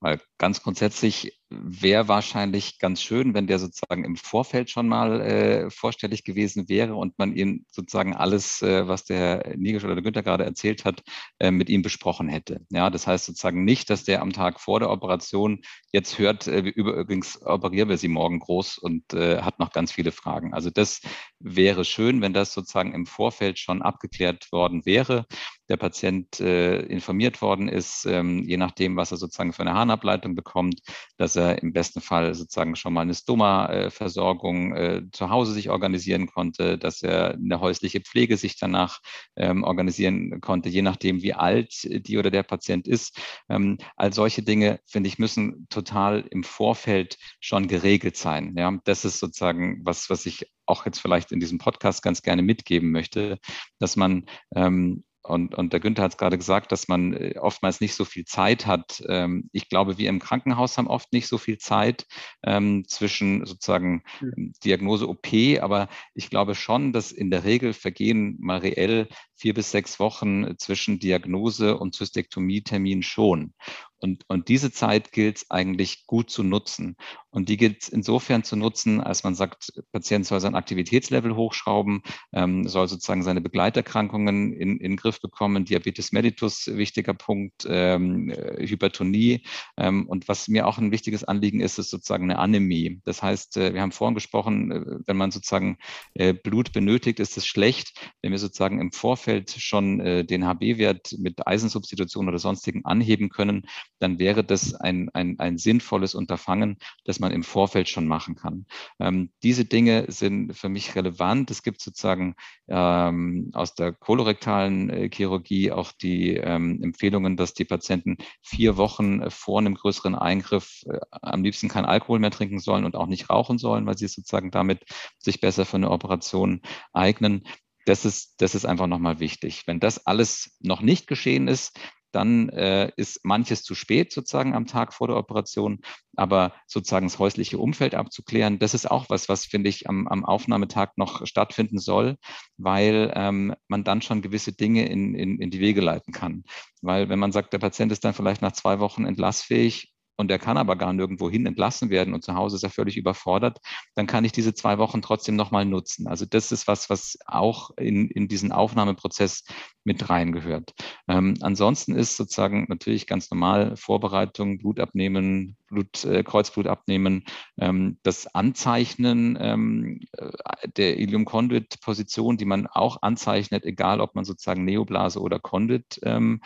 weil ganz grundsätzlich wäre wahrscheinlich ganz schön, wenn der sozusagen im Vorfeld schon mal äh, vorstellig gewesen wäre und man ihn sozusagen alles, äh, was der Nigisch oder der Günther gerade erzählt hat, äh, mit ihm besprochen hätte. Ja, das heißt sozusagen nicht, dass der am Tag vor der Operation jetzt hört, äh, übrigens operieren wir sie morgen groß und äh, hat noch ganz viele Fragen. Also das wäre schön, wenn das sozusagen im Vorfeld schon abgeklärt worden wäre der Patient äh, informiert worden ist, ähm, je nachdem, was er sozusagen für eine Harnableitung bekommt, dass er im besten Fall sozusagen schon mal eine Stoma-Versorgung äh, zu Hause sich organisieren konnte, dass er eine häusliche Pflege sich danach ähm, organisieren konnte, je nachdem, wie alt die oder der Patient ist. Ähm, all solche Dinge, finde ich, müssen total im Vorfeld schon geregelt sein. Ja, das ist sozusagen was, was ich auch jetzt vielleicht in diesem Podcast ganz gerne mitgeben möchte, dass man ähm, und, und der Günther hat es gerade gesagt, dass man äh, oftmals nicht so viel Zeit hat. Ähm, ich glaube, wir im Krankenhaus haben oft nicht so viel Zeit ähm, zwischen sozusagen hm. Diagnose OP, aber ich glaube schon, dass in der Regel vergehen mal reell vier bis sechs Wochen zwischen Diagnose und Zystektomie-Termin schon. Und, und diese Zeit gilt es eigentlich gut zu nutzen. Und die gilt insofern zu nutzen, als man sagt, Patient soll sein Aktivitätslevel hochschrauben, ähm, soll sozusagen seine Begleiterkrankungen in, in den Griff bekommen, Diabetes mellitus, wichtiger Punkt, ähm, Hypertonie. Ähm, und was mir auch ein wichtiges Anliegen ist, ist sozusagen eine Anämie. Das heißt, äh, wir haben vorhin gesprochen, äh, wenn man sozusagen äh, Blut benötigt, ist es schlecht, wenn wir sozusagen im Vorfeld schon äh, den HB-Wert mit Eisensubstitution oder sonstigen anheben können, dann wäre das ein, ein, ein sinnvolles Unterfangen, das man im Vorfeld schon machen kann. Ähm, diese Dinge sind für mich relevant. Es gibt sozusagen ähm, aus der kolorektalen äh, Chirurgie auch die ähm, Empfehlungen, dass die Patienten vier Wochen vor einem größeren Eingriff äh, am liebsten kein Alkohol mehr trinken sollen und auch nicht rauchen sollen, weil sie sozusagen damit sich besser für eine Operation eignen. Das ist, das ist einfach nochmal wichtig. Wenn das alles noch nicht geschehen ist, dann äh, ist manches zu spät sozusagen am Tag vor der Operation. Aber sozusagen das häusliche Umfeld abzuklären, das ist auch was, was finde ich am, am Aufnahmetag noch stattfinden soll, weil ähm, man dann schon gewisse Dinge in, in, in die Wege leiten kann. Weil wenn man sagt, der Patient ist dann vielleicht nach zwei Wochen entlassfähig, und er kann aber gar nirgendwo hin entlassen werden und zu Hause ist er völlig überfordert, dann kann ich diese zwei Wochen trotzdem nochmal nutzen. Also das ist was, was auch in, in diesen Aufnahmeprozess mit reingehört. Ähm, ansonsten ist sozusagen natürlich ganz normal Vorbereitung, Blut abnehmen, Blut, äh, Kreuzblut abnehmen, ähm, das Anzeichnen ähm, äh, der Ilium-Conduit-Position, die man auch anzeichnet, egal ob man sozusagen Neoblase oder Conduit ähm,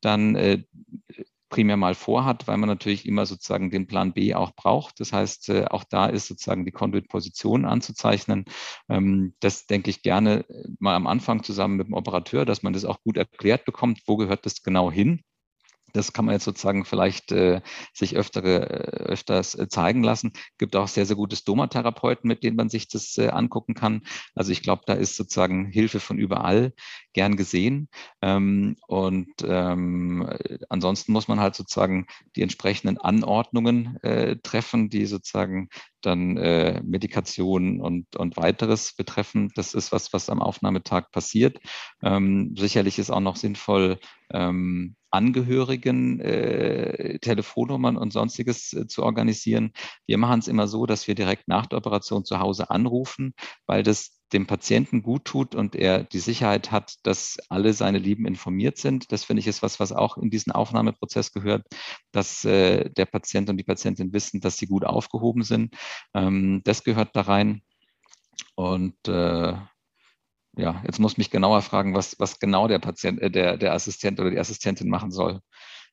dann äh, primär mal vorhat, weil man natürlich immer sozusagen den Plan B auch braucht. Das heißt, äh, auch da ist sozusagen die Conduit-Position anzuzeichnen. Ähm, das denke ich gerne mal am Anfang zusammen mit dem Operateur, dass man das auch gut erklärt bekommt, wo gehört das genau hin. Das kann man jetzt sozusagen vielleicht äh, sich öftere, äh, öfters äh, zeigen lassen. Gibt auch sehr, sehr gute Stomatherapeuten, mit denen man sich das äh, angucken kann. Also ich glaube, da ist sozusagen Hilfe von überall gern gesehen. Ähm, und ähm, ansonsten muss man halt sozusagen die entsprechenden Anordnungen äh, treffen, die sozusagen dann äh, Medikation und, und weiteres betreffen. Das ist was, was am Aufnahmetag passiert. Ähm, sicherlich ist auch noch sinnvoll, ähm, Angehörigen äh, Telefonnummern und sonstiges äh, zu organisieren. Wir machen es immer so, dass wir direkt nach der Operation zu Hause anrufen, weil das dem Patienten gut tut und er die Sicherheit hat, dass alle seine Lieben informiert sind. Das finde ich ist was, was auch in diesen Aufnahmeprozess gehört, dass äh, der Patient und die Patientin wissen, dass sie gut aufgehoben sind. Ähm, das gehört da rein. Und äh, ja, jetzt muss mich genauer fragen, was, was genau der Patient, äh, der, der Assistent oder die Assistentin machen soll.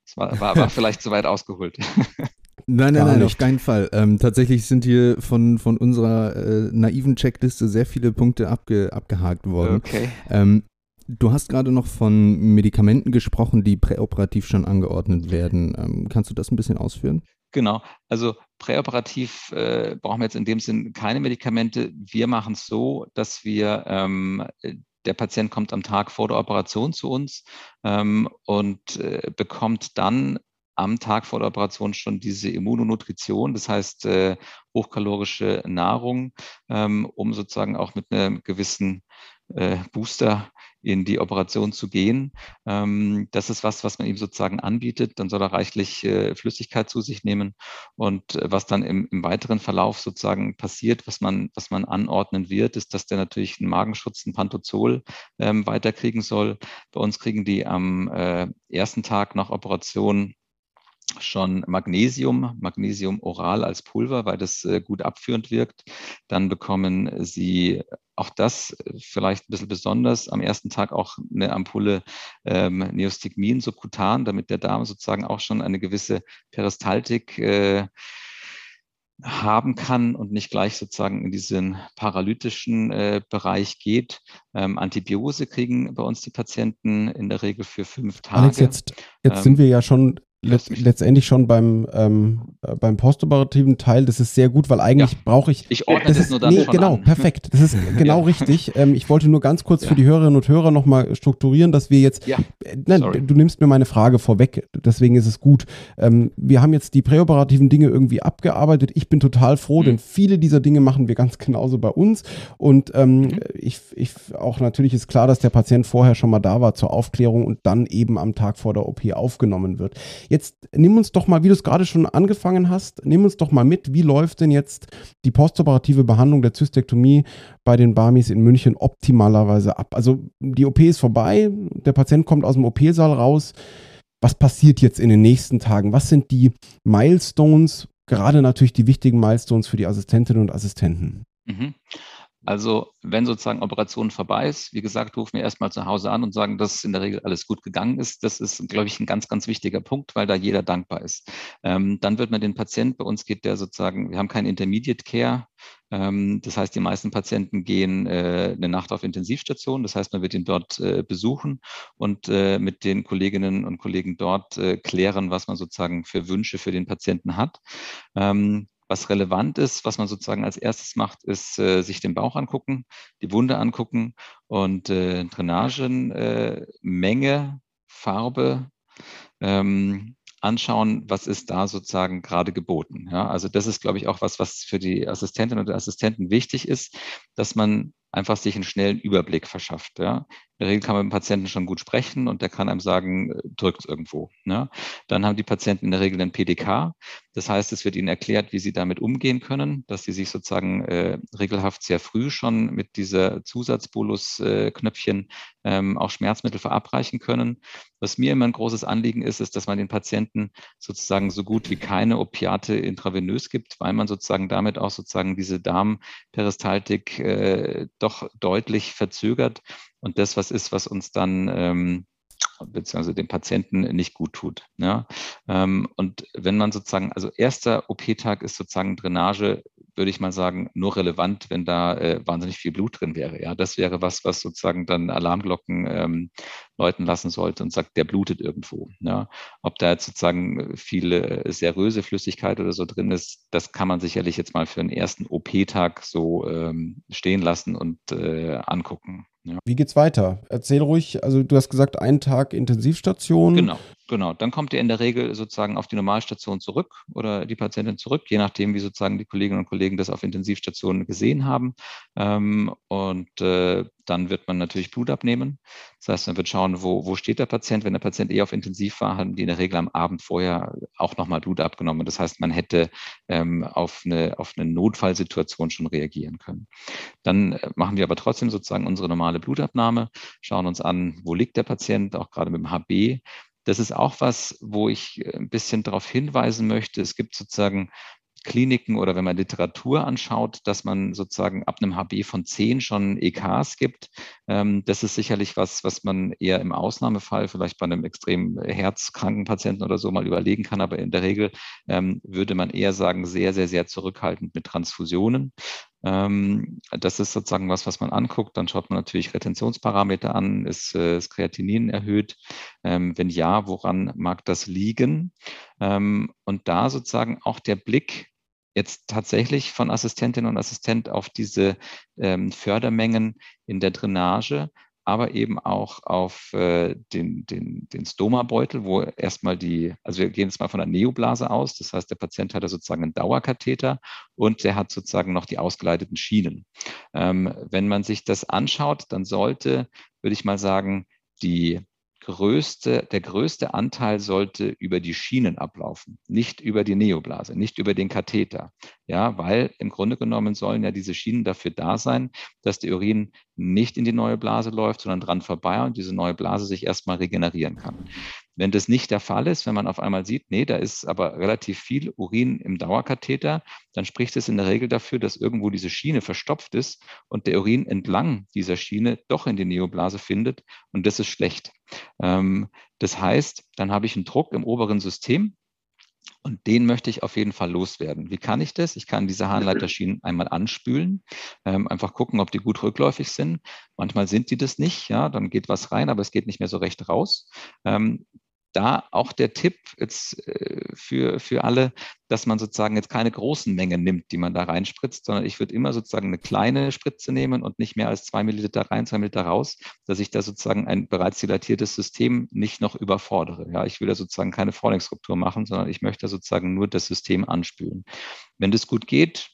Das war, war, war (laughs) vielleicht zu weit ausgeholt. Nein, nein, nein, auf keinen Fall. Ähm, tatsächlich sind hier von, von unserer äh, naiven Checkliste sehr viele Punkte abge, abgehakt worden. Okay. Ähm, du hast gerade noch von Medikamenten gesprochen, die präoperativ schon angeordnet werden. Ähm, kannst du das ein bisschen ausführen? Genau, also präoperativ äh, brauchen wir jetzt in dem Sinn keine Medikamente. Wir machen es so, dass wir, ähm, der Patient kommt am Tag vor der Operation zu uns ähm, und äh, bekommt dann am Tag vor der Operation schon diese Immunonutrition, das heißt äh, hochkalorische Nahrung, ähm, um sozusagen auch mit einem gewissen äh, Booster in die Operation zu gehen. Ähm, das ist was, was man ihm sozusagen anbietet. Dann soll er reichlich äh, Flüssigkeit zu sich nehmen. Und äh, was dann im, im, weiteren Verlauf sozusagen passiert, was man, was man anordnen wird, ist, dass der natürlich einen Magenschutz, ein Pantozol ähm, weiterkriegen soll. Bei uns kriegen die am äh, ersten Tag nach Operation schon Magnesium, Magnesium oral als Pulver, weil das äh, gut abführend wirkt. Dann bekommen Sie auch das vielleicht ein bisschen besonders, am ersten Tag auch eine Ampulle ähm, Neostigmin subkutan, damit der Darm sozusagen auch schon eine gewisse Peristaltik äh, haben kann und nicht gleich sozusagen in diesen paralytischen äh, Bereich geht. Ähm, Antibiose kriegen bei uns die Patienten in der Regel für fünf Tage. Alex, jetzt, jetzt ähm, sind wir ja schon let letztendlich schon beim, ähm, äh, beim postoperativen Teil, das ist sehr gut, weil eigentlich ja. brauche ich. Ich ordne das, das ist, nur dann nee, Genau, an. perfekt. Das ist (laughs) genau ja. richtig. Ähm, ich wollte nur ganz kurz ja. für die Hörerinnen und Hörer nochmal strukturieren, dass wir jetzt. Äh, nein, Sorry. du nimmst mir meine Frage vorweg, deswegen ist es gut. Ähm, wir haben jetzt die präoperativen Dinge irgendwie abgearbeitet. Ich bin total froh, mhm. denn viele dieser Dinge machen wir ganz genauso bei uns. Und ähm, mhm. ich, ich auch natürlich ist klar, dass der Patient vorher schon mal da war zur Aufklärung und dann eben am Tag vor der OP aufgenommen wird. Jetzt nimm uns doch mal, wie du es gerade schon angefangen hast, nimm uns doch mal mit, wie läuft denn jetzt die postoperative Behandlung der Zystektomie bei den Barmis in München optimalerweise ab? Also die OP ist vorbei, der Patient kommt aus dem OP-Saal raus. Was passiert jetzt in den nächsten Tagen? Was sind die Milestones, gerade natürlich die wichtigen Milestones für die Assistentinnen und Assistenten? Mhm. Also wenn sozusagen Operation vorbei ist, wie gesagt, rufen wir erstmal zu Hause an und sagen, dass in der Regel alles gut gegangen ist. Das ist, glaube ich, ein ganz, ganz wichtiger Punkt, weil da jeder dankbar ist. Ähm, dann wird man den Patienten, bei uns geht der sozusagen, wir haben kein Intermediate Care. Ähm, das heißt, die meisten Patienten gehen äh, eine Nacht auf Intensivstation. Das heißt, man wird ihn dort äh, besuchen und äh, mit den Kolleginnen und Kollegen dort äh, klären, was man sozusagen für Wünsche für den Patienten hat. Ähm, was relevant ist, was man sozusagen als erstes macht, ist äh, sich den Bauch angucken, die Wunde angucken und äh, Drainagenmenge, äh, Farbe ähm, anschauen, was ist da sozusagen gerade geboten. Ja, also das ist, glaube ich, auch was, was für die Assistentinnen und Assistenten wichtig ist, dass man einfach sich einen schnellen Überblick verschafft. Ja. In der Regel kann man mit dem Patienten schon gut sprechen und der kann einem sagen, drückt irgendwo. Ja. Dann haben die Patienten in der Regel ein PDK. Das heißt, es wird ihnen erklärt, wie sie damit umgehen können, dass sie sich sozusagen äh, regelhaft sehr früh schon mit dieser Zusatzbolus-Knöpfchen äh, ähm, auch Schmerzmittel verabreichen können. Was mir immer ein großes Anliegen ist, ist, dass man den Patienten sozusagen so gut wie keine Opiate intravenös gibt, weil man sozusagen damit auch sozusagen diese Darmperistaltik äh, doch deutlich verzögert und das was ist, was uns dann ähm, beziehungsweise dem Patienten nicht gut tut. Ja? Ähm, und wenn man sozusagen, also erster OP-Tag ist sozusagen Drainage, würde ich mal sagen, nur relevant, wenn da äh, wahnsinnig viel Blut drin wäre. Ja, das wäre was, was sozusagen dann Alarmglocken ähm, läuten lassen sollte und sagt, der blutet irgendwo. Ja? Ob da jetzt sozusagen viele äh, seröse Flüssigkeit oder so drin ist, das kann man sicherlich jetzt mal für den ersten OP-Tag so ähm, stehen lassen und äh, angucken. Ja. Wie geht's weiter? Erzähl ruhig, also du hast gesagt, einen Tag Intensivstation. Genau, genau. Dann kommt ihr in der Regel sozusagen auf die Normalstation zurück oder die Patientin zurück, je nachdem, wie sozusagen die Kolleginnen und Kollegen das auf Intensivstationen gesehen haben. Ähm, und äh, dann wird man natürlich Blut abnehmen. Das heißt, man wird schauen, wo, wo steht der Patient. Wenn der Patient eh auf Intensiv war, haben die in der Regel am Abend vorher auch nochmal Blut abgenommen. Das heißt, man hätte ähm, auf, eine, auf eine Notfallsituation schon reagieren können. Dann machen wir aber trotzdem sozusagen unsere normale Blutabnahme, schauen uns an, wo liegt der Patient, auch gerade mit dem HB. Das ist auch was, wo ich ein bisschen darauf hinweisen möchte. Es gibt sozusagen Kliniken oder wenn man Literatur anschaut, dass man sozusagen ab einem HB von 10 schon EKs gibt. Ähm, das ist sicherlich was, was man eher im Ausnahmefall vielleicht bei einem extrem herzkranken Patienten oder so mal überlegen kann. Aber in der Regel ähm, würde man eher sagen, sehr, sehr, sehr zurückhaltend mit Transfusionen. Ähm, das ist sozusagen was, was man anguckt. Dann schaut man natürlich Retentionsparameter an. Ist äh, das Kreatinin erhöht? wenn ja, woran mag das liegen? und da sozusagen auch der Blick jetzt tatsächlich von Assistentinnen und Assistent auf diese ähm, Fördermengen in der Drainage, aber eben auch auf äh, den, den, den Stoma-Beutel, wo erstmal die, also wir gehen jetzt mal von der Neoblase aus, das heißt, der Patient hat sozusagen einen Dauerkatheter und der hat sozusagen noch die ausgeleiteten Schienen. Ähm, wenn man sich das anschaut, dann sollte, würde ich mal sagen, die größte, der größte Anteil sollte über die Schienen ablaufen, nicht über die Neoblase, nicht über den Katheter. Ja, weil im Grunde genommen sollen ja diese Schienen dafür da sein, dass der Urin nicht in die neue Blase läuft, sondern dran vorbei und diese neue Blase sich erstmal regenerieren kann. Wenn das nicht der Fall ist, wenn man auf einmal sieht, nee, da ist aber relativ viel Urin im Dauerkatheter, dann spricht es in der Regel dafür, dass irgendwo diese Schiene verstopft ist und der Urin entlang dieser Schiene doch in die Neoblase findet und das ist schlecht. Ähm, das heißt, dann habe ich einen Druck im oberen System, und den möchte ich auf jeden Fall loswerden. Wie kann ich das? Ich kann diese Harnleiterschienen einmal anspülen, ähm, einfach gucken, ob die gut rückläufig sind. Manchmal sind die das nicht, ja, dann geht was rein, aber es geht nicht mehr so recht raus. Ähm, da auch der Tipp jetzt äh, für, für alle, dass man sozusagen jetzt keine großen Mengen nimmt, die man da reinspritzt, sondern ich würde immer sozusagen eine kleine Spritze nehmen und nicht mehr als zwei Milliliter rein, zwei Milliliter raus, dass ich da sozusagen ein bereits dilatiertes System nicht noch überfordere. Ja, ich will da sozusagen keine Vorlingsstruktur machen, sondern ich möchte sozusagen nur das System anspülen. Wenn das gut geht,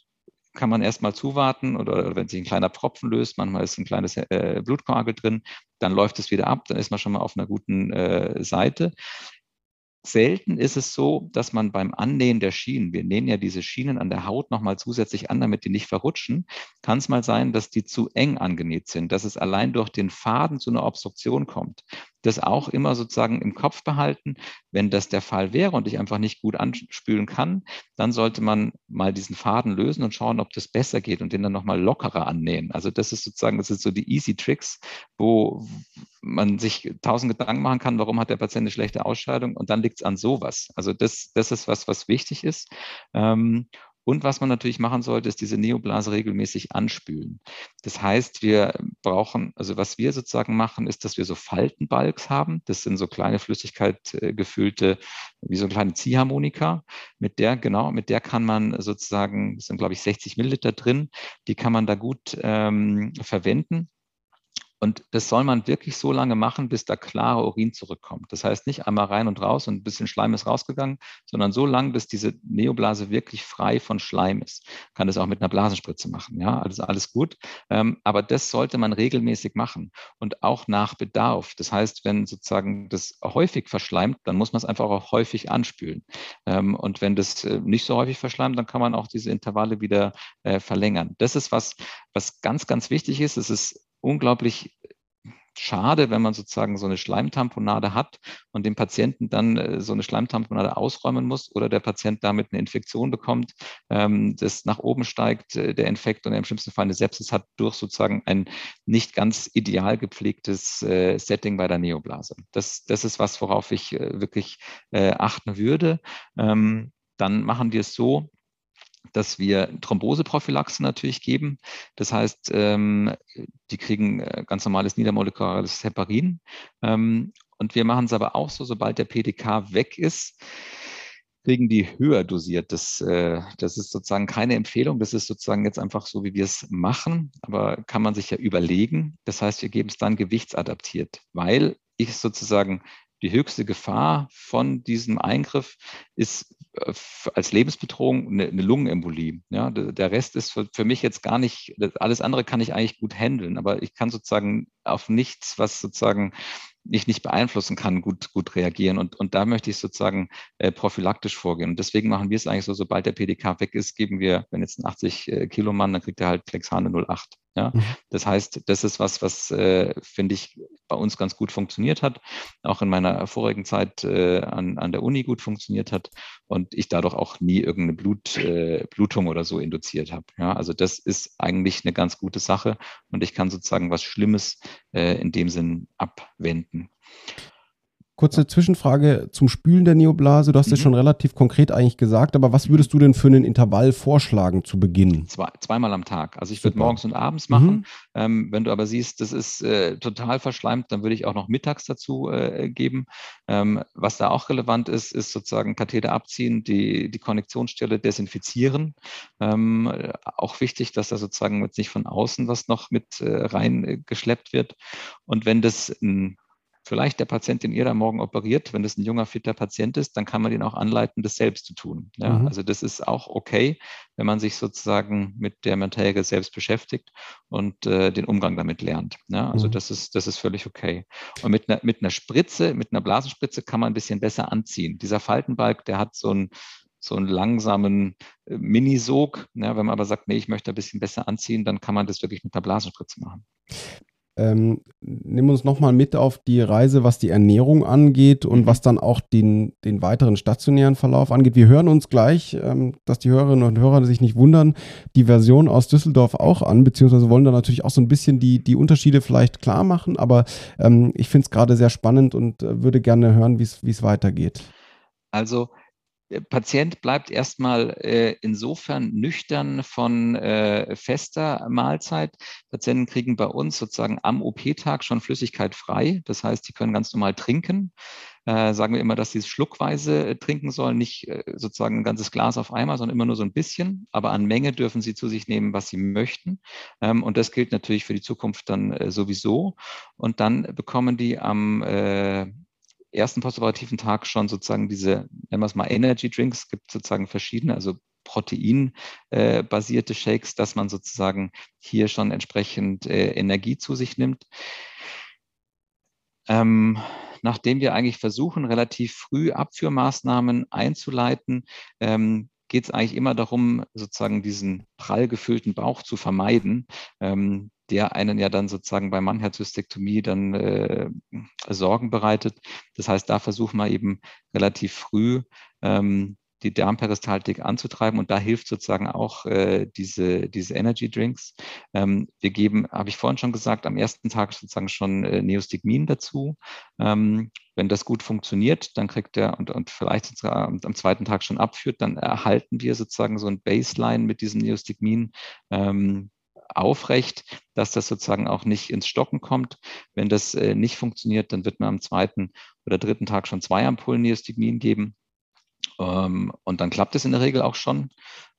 kann man erstmal zuwarten oder wenn sich ein kleiner Pfropfen löst, manchmal ist ein kleines äh, Blutkorgel drin, dann läuft es wieder ab, dann ist man schon mal auf einer guten äh, Seite. selten ist es so, dass man beim Annähen der Schienen, wir nähen ja diese Schienen an der Haut nochmal zusätzlich an, damit die nicht verrutschen, kann es mal sein, dass die zu eng angenäht sind, dass es allein durch den Faden zu einer Obstruktion kommt das auch immer sozusagen im Kopf behalten. Wenn das der Fall wäre und ich einfach nicht gut anspülen kann, dann sollte man mal diesen Faden lösen und schauen, ob das besser geht und den dann nochmal lockerer annähen. Also das ist sozusagen, das sind so die Easy Tricks, wo man sich tausend Gedanken machen kann, warum hat der Patient eine schlechte Ausscheidung und dann liegt es an sowas. Also das, das ist was, was wichtig ist. Ähm, und was man natürlich machen sollte, ist diese Neoblase regelmäßig anspülen. Das heißt, wir brauchen, also was wir sozusagen machen, ist, dass wir so Faltenbalks haben. Das sind so kleine Flüssigkeit äh, gefüllte, wie so eine kleine Ziehharmonika. Mit der, genau, mit der kann man sozusagen, das sind glaube ich 60 Milliliter drin, die kann man da gut ähm, verwenden. Und das soll man wirklich so lange machen, bis da klarer Urin zurückkommt. Das heißt nicht einmal rein und raus und ein bisschen Schleim ist rausgegangen, sondern so lange, bis diese Neoblase wirklich frei von Schleim ist. Kann das auch mit einer Blasenspritze machen. Ja, also alles gut. Ähm, aber das sollte man regelmäßig machen und auch nach Bedarf. Das heißt, wenn sozusagen das häufig verschleimt, dann muss man es einfach auch häufig anspülen. Ähm, und wenn das äh, nicht so häufig verschleimt, dann kann man auch diese Intervalle wieder äh, verlängern. Das ist was, was ganz, ganz wichtig ist. Es ist unglaublich schade, wenn man sozusagen so eine Schleimtamponade hat und dem Patienten dann äh, so eine Schleimtamponade ausräumen muss oder der Patient damit eine Infektion bekommt, ähm, das nach oben steigt, äh, der Infekt und im schlimmsten Fall eine Sepsis hat durch sozusagen ein nicht ganz ideal gepflegtes äh, Setting bei der Neoblase. Das, das ist was, worauf ich wirklich achten würde. Ähm, dann machen wir es so, dass wir Thromboseprophylaxe natürlich geben. Das heißt, ähm, die kriegen äh, ganz normales niedermolekulales Heparin. Ähm, und wir machen es aber auch so, sobald der PDK weg ist, kriegen die höher dosiert. Das, äh, das ist sozusagen keine Empfehlung. Das ist sozusagen jetzt einfach so, wie wir es machen. Aber kann man sich ja überlegen. Das heißt, wir geben es dann gewichtsadaptiert, weil ich sozusagen die höchste Gefahr von diesem Eingriff ist äh, als Lebensbedrohung eine, Lungenembolie. Ja, der Rest ist für, mich jetzt gar nicht, alles andere kann ich eigentlich gut handeln, aber ich kann sozusagen auf nichts, was sozusagen ich nicht beeinflussen kann, gut, gut reagieren. Und, und da möchte ich sozusagen äh, prophylaktisch vorgehen. Und deswegen machen wir es eigentlich so, sobald der PDK weg ist, geben wir, wenn jetzt ein 80 äh, dann kriegt er halt Flexane 08. Ja, mhm. das heißt, das ist was, was äh, finde ich bei uns ganz gut funktioniert hat, auch in meiner vorigen Zeit äh, an, an der Uni gut funktioniert hat und ich dadurch auch nie irgendeine Blut, äh, Blutung oder so induziert habe. Ja, also das ist eigentlich eine ganz gute Sache und ich kann sozusagen was Schlimmes äh, in dem Sinn abwenden. Kurze Zwischenfrage zum Spülen der Neoblase. Du hast es mhm. schon relativ konkret eigentlich gesagt, aber was würdest du denn für einen Intervall vorschlagen zu Beginn? Zwei, zweimal am Tag. Also ich würde morgens und abends machen. Mhm. Ähm, wenn du aber siehst, das ist äh, total verschleimt, dann würde ich auch noch mittags dazu äh, geben. Ähm, was da auch relevant ist, ist sozusagen Katheter abziehen, die, die Konnektionsstelle desinfizieren. Ähm, auch wichtig, dass da sozusagen jetzt nicht von außen was noch mit äh, reingeschleppt wird. Und wenn das ein vielleicht der Patient, den ihr da morgen operiert, wenn das ein junger, fitter Patient ist, dann kann man ihn auch anleiten, das selbst zu tun. Ja, mhm. Also das ist auch okay, wenn man sich sozusagen mit der Materie selbst beschäftigt und äh, den Umgang damit lernt. Ja, also mhm. das ist, das ist völlig okay. Und mit einer, mit einer Spritze, mit einer Blasenspritze kann man ein bisschen besser anziehen. Dieser Faltenbalg, der hat so ein so einen langsamen äh, Minisog. Ja, wenn man aber sagt, nee, ich möchte ein bisschen besser anziehen, dann kann man das wirklich mit einer Blasenspritze machen. Ähm, nimm uns nochmal mit auf die Reise, was die Ernährung angeht und mhm. was dann auch den, den weiteren stationären Verlauf angeht. Wir hören uns gleich, ähm, dass die Hörerinnen und Hörer sich nicht wundern, die Version aus Düsseldorf auch an, beziehungsweise wollen da natürlich auch so ein bisschen die, die Unterschiede vielleicht klar machen. Aber ähm, ich finde es gerade sehr spannend und äh, würde gerne hören, wie es weitergeht. Also Patient bleibt erstmal äh, insofern nüchtern von äh, fester Mahlzeit. Patienten kriegen bei uns sozusagen am OP-Tag schon Flüssigkeit frei. Das heißt, sie können ganz normal trinken. Äh, sagen wir immer, dass sie es schluckweise äh, trinken sollen, nicht äh, sozusagen ein ganzes Glas auf einmal, sondern immer nur so ein bisschen. Aber an Menge dürfen sie zu sich nehmen, was sie möchten. Ähm, und das gilt natürlich für die Zukunft dann äh, sowieso. Und dann bekommen die am ersten postoperativen Tag schon sozusagen diese, nennen wir es mal Energy Drinks, gibt sozusagen verschiedene, also proteinbasierte äh, Shakes, dass man sozusagen hier schon entsprechend äh, Energie zu sich nimmt. Ähm, nachdem wir eigentlich versuchen, relativ früh Abführmaßnahmen einzuleiten, ähm, geht es eigentlich immer darum, sozusagen diesen prall gefüllten Bauch zu vermeiden, ähm, der einen ja dann sozusagen bei Mannherzystektomie dann äh, Sorgen bereitet. Das heißt, da versuchen wir eben relativ früh ähm, die Darmperistaltik anzutreiben. Und da hilft sozusagen auch äh, diese, diese Energy Drinks. Ähm, wir geben, habe ich vorhin schon gesagt, am ersten Tag sozusagen schon äh, Neostigmin dazu. Ähm, wenn das gut funktioniert, dann kriegt er und, und vielleicht sozusagen am, am, zweiten Tag schon abführt, dann erhalten wir sozusagen so ein Baseline mit diesem Neostigmin. Ähm, aufrecht, dass das sozusagen auch nicht ins Stocken kommt. Wenn das äh, nicht funktioniert, dann wird man am zweiten oder dritten Tag schon zwei Ampullen Neostigmin geben. Ähm, und dann klappt es in der Regel auch schon.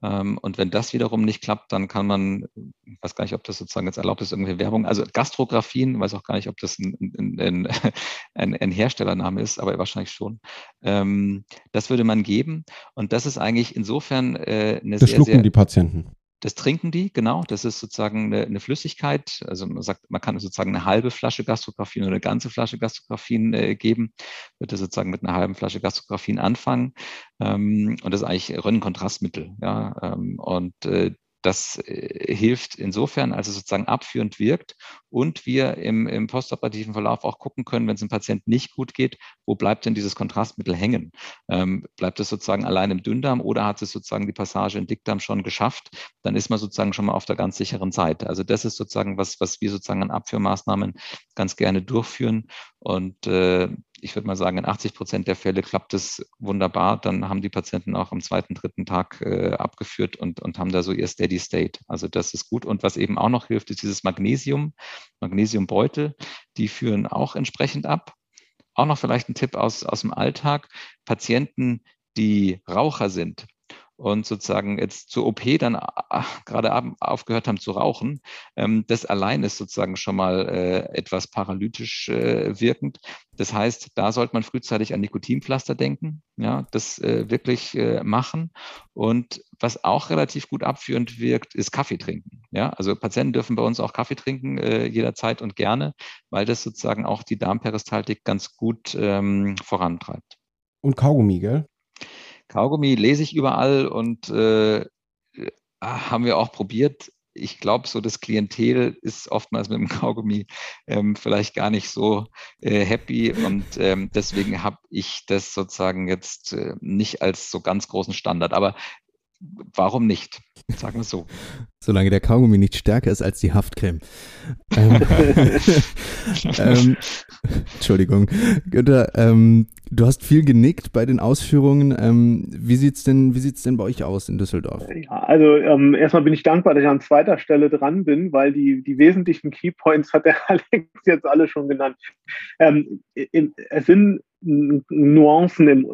Ähm, und wenn das wiederum nicht klappt, dann kann man, ich weiß gar nicht, ob das sozusagen jetzt erlaubt ist, irgendwie Werbung, also Gastrographien, weiß auch gar nicht, ob das ein, ein, (laughs) ein, ein Herstellername ist, aber wahrscheinlich schon. Ähm, das würde man geben. Und das ist eigentlich insofern äh, eine das sehr, schlucken sehr, die Patienten. Das trinken die, genau. Das ist sozusagen eine, eine, Flüssigkeit. Also man sagt, man kann sozusagen eine halbe Flasche Gastrographien oder eine ganze Flasche Gastrographien äh, geben. Würde sozusagen mit einer halben Flasche Gastrographien anfangen. Ähm, und das ist eigentlich Röntgenkontrastmittel. Ja, ähm, und äh, das äh, hilft insofern, als es sozusagen abführend wirkt und wir im, im postoperativen Verlauf auch gucken können, wenn es dem Patient nicht gut geht, wo bleibt denn dieses Kontrastmittel hängen? Ähm, bleibt es sozusagen allein im Dünndarm oder hat es sozusagen die Passage in Dickdarm schon geschafft? Dann ist man sozusagen schon mal auf der ganz sicheren Seite. Also das ist sozusagen was, was wir sozusagen an Abführmaßnahmen ganz gerne durchführen. Und äh, ich würde mal sagen, in 80 Prozent der Fälle klappt es wunderbar. Dann haben die Patienten auch am zweiten, dritten Tag äh, abgeführt und, und haben da so ihr Steady State. Also das ist gut. Und was eben auch noch hilft, ist dieses Magnesium, Magnesiumbeutel. Die führen auch entsprechend ab. Auch noch vielleicht ein Tipp aus, aus dem Alltag. Patienten, die Raucher sind, und sozusagen jetzt zur OP dann gerade aufgehört haben zu rauchen, ähm, das allein ist sozusagen schon mal äh, etwas paralytisch äh, wirkend. Das heißt, da sollte man frühzeitig an Nikotinpflaster denken, ja, das äh, wirklich machen. Und was auch relativ gut abführend wirkt, ist Kaffee trinken. Ja, also Patienten dürfen bei uns auch Kaffee trinken, jederzeit und gerne, weil das sozusagen auch die Darmperistaltik ganz gut ähm, vorantreibt. Und Kaugummi, gell? Kaugummi lese ich überall und äh, haben wir auch probiert. Ich glaube, so das Klientel ist oftmals mit dem (laughs) Kaugummi ähm, vielleicht gar nicht so äh, happy und ähm, deswegen habe ich das sozusagen jetzt äh, nicht als so ganz großen Standard. Aber warum nicht? Sagen wir es so. (laughs) Solange der Kaugummi nicht stärker ist als die Haftcreme. ähm, (laughs) ähm, Entschuldigung. Günther, ähm, du hast viel genickt bei den Ausführungen. Ähm, wie sieht's denn, wie sieht's denn bei euch aus in Düsseldorf? Ja, also ähm, erstmal bin ich dankbar, dass ich an zweiter Stelle dran bin, weil die, die wesentlichen Keypoints hat der (laughs) Alex jetzt alle schon genannt. Ähm, in, es sind Nuancen im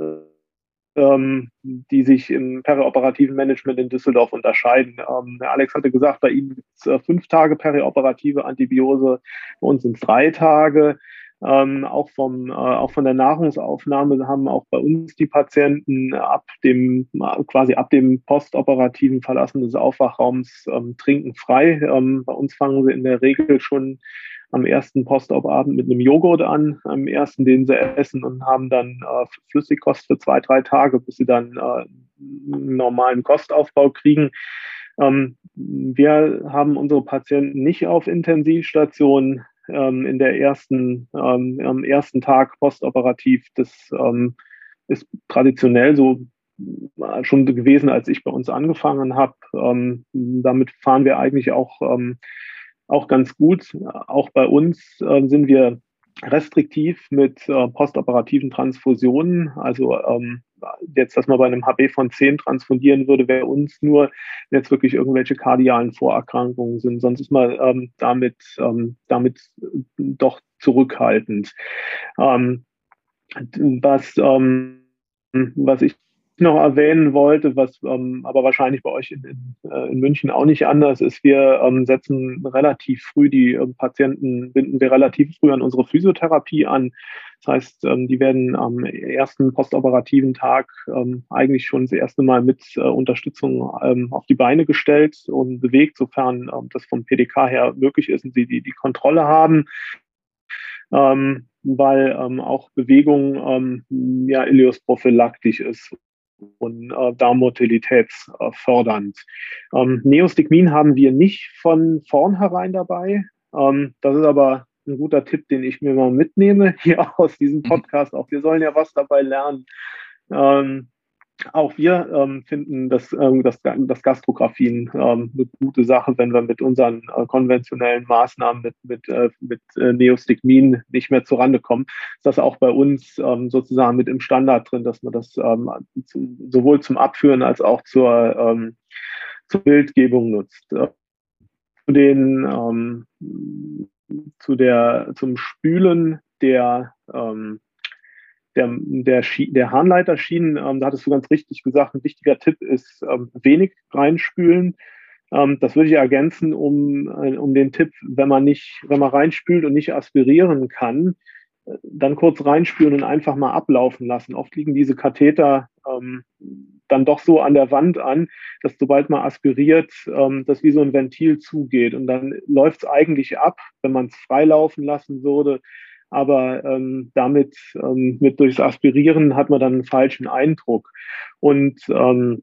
ähm, die sich im perioperativen Management in Düsseldorf unterscheiden. Ähm, Alex hatte gesagt, bei Ihnen gibt es äh, fünf Tage perioperative Antibiose, bei uns sind es drei Tage. Ähm, auch, vom, äh, auch von der Nahrungsaufnahme haben auch bei uns die Patienten ab dem, quasi ab dem postoperativen Verlassen des Aufwachraums ähm, trinken frei. Ähm, bei uns fangen sie in der Regel schon am ersten Postopabend mit einem Joghurt an, am ersten, den sie essen und haben dann äh, Flüssigkost für zwei, drei Tage, bis sie dann äh, einen normalen Kostaufbau kriegen. Ähm, wir haben unsere Patienten nicht auf Intensivstationen ähm, in der ersten, ähm, am ersten Tag postoperativ. Das ähm, ist traditionell so äh, schon gewesen, als ich bei uns angefangen habe. Ähm, damit fahren wir eigentlich auch ähm, auch ganz gut. Auch bei uns äh, sind wir restriktiv mit äh, postoperativen Transfusionen. Also ähm, jetzt, dass man bei einem HB von 10 transfundieren würde, wäre uns nur, jetzt wirklich irgendwelche kardialen Vorerkrankungen sind. Sonst ist man ähm, damit, ähm, damit doch zurückhaltend. Ähm, was, ähm, was ich noch erwähnen wollte, was ähm, aber wahrscheinlich bei euch in, in, äh, in, München auch nicht anders ist, wir ähm, setzen relativ früh die äh, Patienten, binden wir relativ früh an unsere Physiotherapie an. Das heißt, ähm, die werden am ersten postoperativen Tag ähm, eigentlich schon das erste Mal mit äh, Unterstützung ähm, auf die Beine gestellt und bewegt, sofern ähm, das vom PDK her möglich ist und sie die, die Kontrolle haben. Ähm, weil ähm, auch Bewegung ähm, ja ileusprophylaktisch ist und äh, darmmotilitätsfördernd. Ähm, Neostigmin haben wir nicht von vornherein dabei. Ähm, das ist aber ein guter Tipp, den ich mir mal mitnehme (laughs) hier aus diesem mhm. Podcast. Auch wir sollen ja was dabei lernen. Ähm, auch wir ähm, finden das, ähm, das, das Gastrographien ähm, eine gute Sache, wenn wir mit unseren äh, konventionellen Maßnahmen mit, mit, äh, mit äh, Neostigmin nicht mehr zurande kommen. Ist das auch bei uns ähm, sozusagen mit im Standard drin, dass man das ähm, zu, sowohl zum Abführen als auch zur, ähm, zur Bildgebung nutzt. Äh, zu den ähm, zu der zum Spülen der ähm, der, der, der Harnleiterschienen, ähm, da hattest du ganz richtig gesagt, ein wichtiger Tipp ist ähm, wenig reinspülen. Ähm, das würde ich ergänzen um, äh, um den Tipp, wenn man nicht, wenn man reinspült und nicht aspirieren kann, äh, dann kurz reinspülen und einfach mal ablaufen lassen. Oft liegen diese Katheter ähm, dann doch so an der Wand an, dass sobald man aspiriert, ähm, das wie so ein Ventil zugeht. Und dann läuft es eigentlich ab, wenn man es freilaufen lassen würde, aber ähm, damit ähm, mit durchs Aspirieren hat man dann einen falschen Eindruck. Und ähm,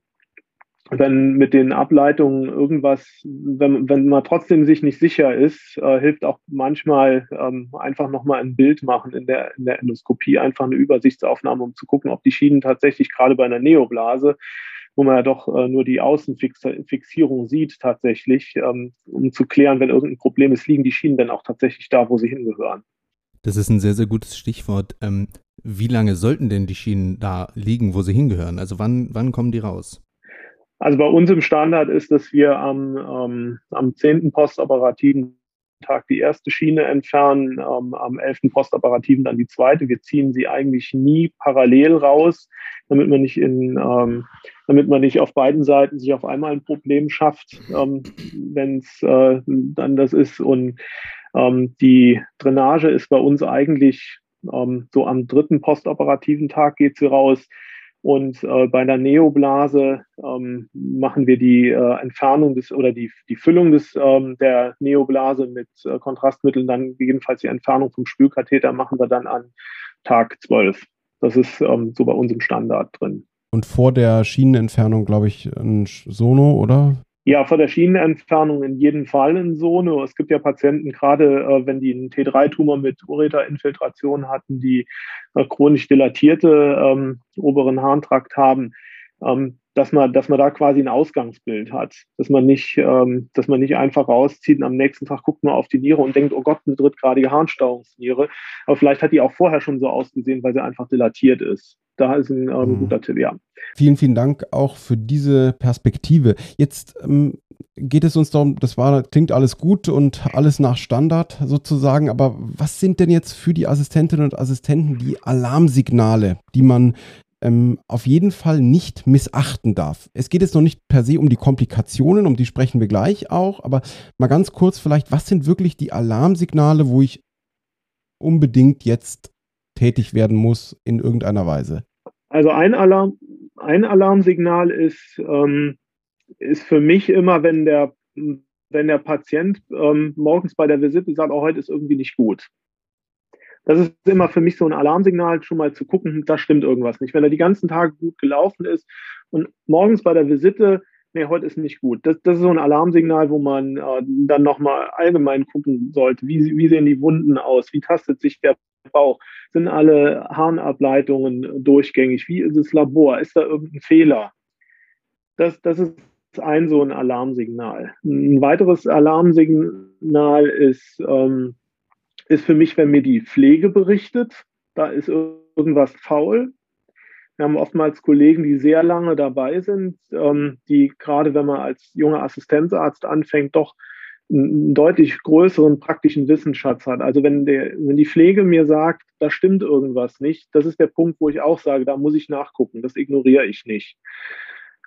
wenn mit den Ableitungen irgendwas, wenn, wenn man trotzdem sich nicht sicher ist, äh, hilft auch manchmal ähm, einfach nochmal ein Bild machen in der, in der Endoskopie, einfach eine Übersichtsaufnahme, um zu gucken, ob die Schienen tatsächlich gerade bei einer Neoblase wo man ja doch äh, nur die Außenfixierung sieht tatsächlich, ähm, um zu klären, wenn irgendein Problem ist, liegen die Schienen dann auch tatsächlich da, wo sie hingehören. Das ist ein sehr, sehr gutes Stichwort. Ähm, wie lange sollten denn die Schienen da liegen, wo sie hingehören? Also wann, wann kommen die raus? Also bei uns im Standard ist, dass wir am, ähm, am 10. postoperativen Tag die erste Schiene entfernen, ähm, am 11. postoperativen dann die zweite. Wir ziehen sie eigentlich nie parallel raus, damit man nicht in, ähm, damit man nicht auf beiden Seiten sich auf einmal ein Problem schafft, ähm, wenn es äh, dann das ist. Und ähm, die Drainage ist bei uns eigentlich ähm, so am dritten postoperativen Tag geht sie raus. Und äh, bei einer Neoblase ähm, machen wir die äh, Entfernung des oder die, die Füllung des, ähm, der Neoblase mit äh, Kontrastmitteln, dann gegebenenfalls die Entfernung vom Spülkatheter machen wir dann an Tag 12. Das ist ähm, so bei uns im Standard drin. Und vor der Schienenentfernung, glaube ich, ein Sono, oder? Ja, vor der Schienenentfernung in jedem Fall in Sono. Es gibt ja Patienten, gerade äh, wenn die einen T3-Tumor mit Ureterinfiltration hatten, die äh, chronisch dilatierte ähm, oberen Harntrakt haben, ähm, dass man, dass man da quasi ein Ausgangsbild hat, dass man nicht, ähm, dass man nicht einfach rauszieht und am nächsten Tag guckt man auf die Niere und denkt, oh Gott, eine drittgradige Harnstauungsniere. Aber vielleicht hat die auch vorher schon so ausgesehen, weil sie einfach dilatiert ist. Da ist ein ähm, guter Tipp, ja. Vielen, vielen Dank auch für diese Perspektive. Jetzt ähm, geht es uns darum, das war, klingt alles gut und alles nach Standard sozusagen, aber was sind denn jetzt für die Assistentinnen und Assistenten die Alarmsignale, die man ähm, auf jeden Fall nicht missachten darf. Es geht jetzt noch nicht per se um die Komplikationen, um die sprechen wir gleich auch, aber mal ganz kurz vielleicht, was sind wirklich die Alarmsignale, wo ich unbedingt jetzt tätig werden muss in irgendeiner Weise? Also ein Alarm, ein Alarmsignal ist, ähm, ist für mich immer, wenn der, wenn der Patient ähm, morgens bei der Visite sagt, oh, heute ist irgendwie nicht gut. Das ist immer für mich so ein Alarmsignal, schon mal zu gucken, da stimmt irgendwas nicht. Wenn er die ganzen Tage gut gelaufen ist und morgens bei der Visite, nee, heute ist nicht gut. Das, das ist so ein Alarmsignal, wo man äh, dann nochmal allgemein gucken sollte. Wie, wie sehen die Wunden aus? Wie tastet sich der Bauch? Sind alle Harnableitungen durchgängig? Wie ist das Labor? Ist da irgendein Fehler? Das, das ist ein so ein Alarmsignal. Ein weiteres Alarmsignal ist, ähm, ist für mich, wenn mir die Pflege berichtet, da ist irgendwas faul. Wir haben oftmals Kollegen, die sehr lange dabei sind, ähm, die gerade wenn man als junger Assistenzarzt anfängt, doch einen deutlich größeren praktischen Wissensschatz hat. Also wenn, der, wenn die Pflege mir sagt, da stimmt irgendwas nicht, das ist der Punkt, wo ich auch sage, da muss ich nachgucken, das ignoriere ich nicht.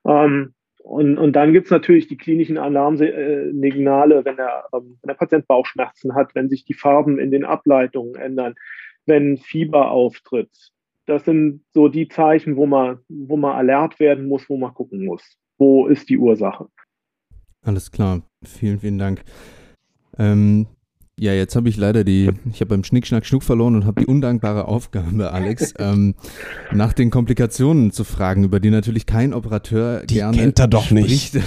Ähm, und, und dann gibt es natürlich die klinischen Alarmsignale, wenn der, ähm, wenn der Patient Bauchschmerzen hat, wenn sich die Farben in den Ableitungen ändern, wenn Fieber auftritt. Das sind so die Zeichen, wo man, wo man alert werden muss, wo man gucken muss. Wo ist die Ursache? Alles klar. Vielen, vielen Dank. Ähm, Ja, jetzt habe ich leider die, ich habe beim Schnick, Schnack, Schnuck verloren und habe die undankbare Aufgabe, Alex, (laughs) ähm, nach den Komplikationen zu fragen, über die natürlich kein Operateur die gerne kennt er doch nicht.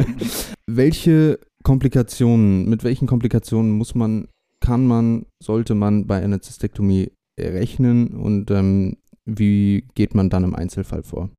(laughs) Welche Komplikationen, mit welchen Komplikationen muss man, kann man, sollte man bei einer Zystektomie rechnen und ähm, wie geht man dann im Einzelfall vor?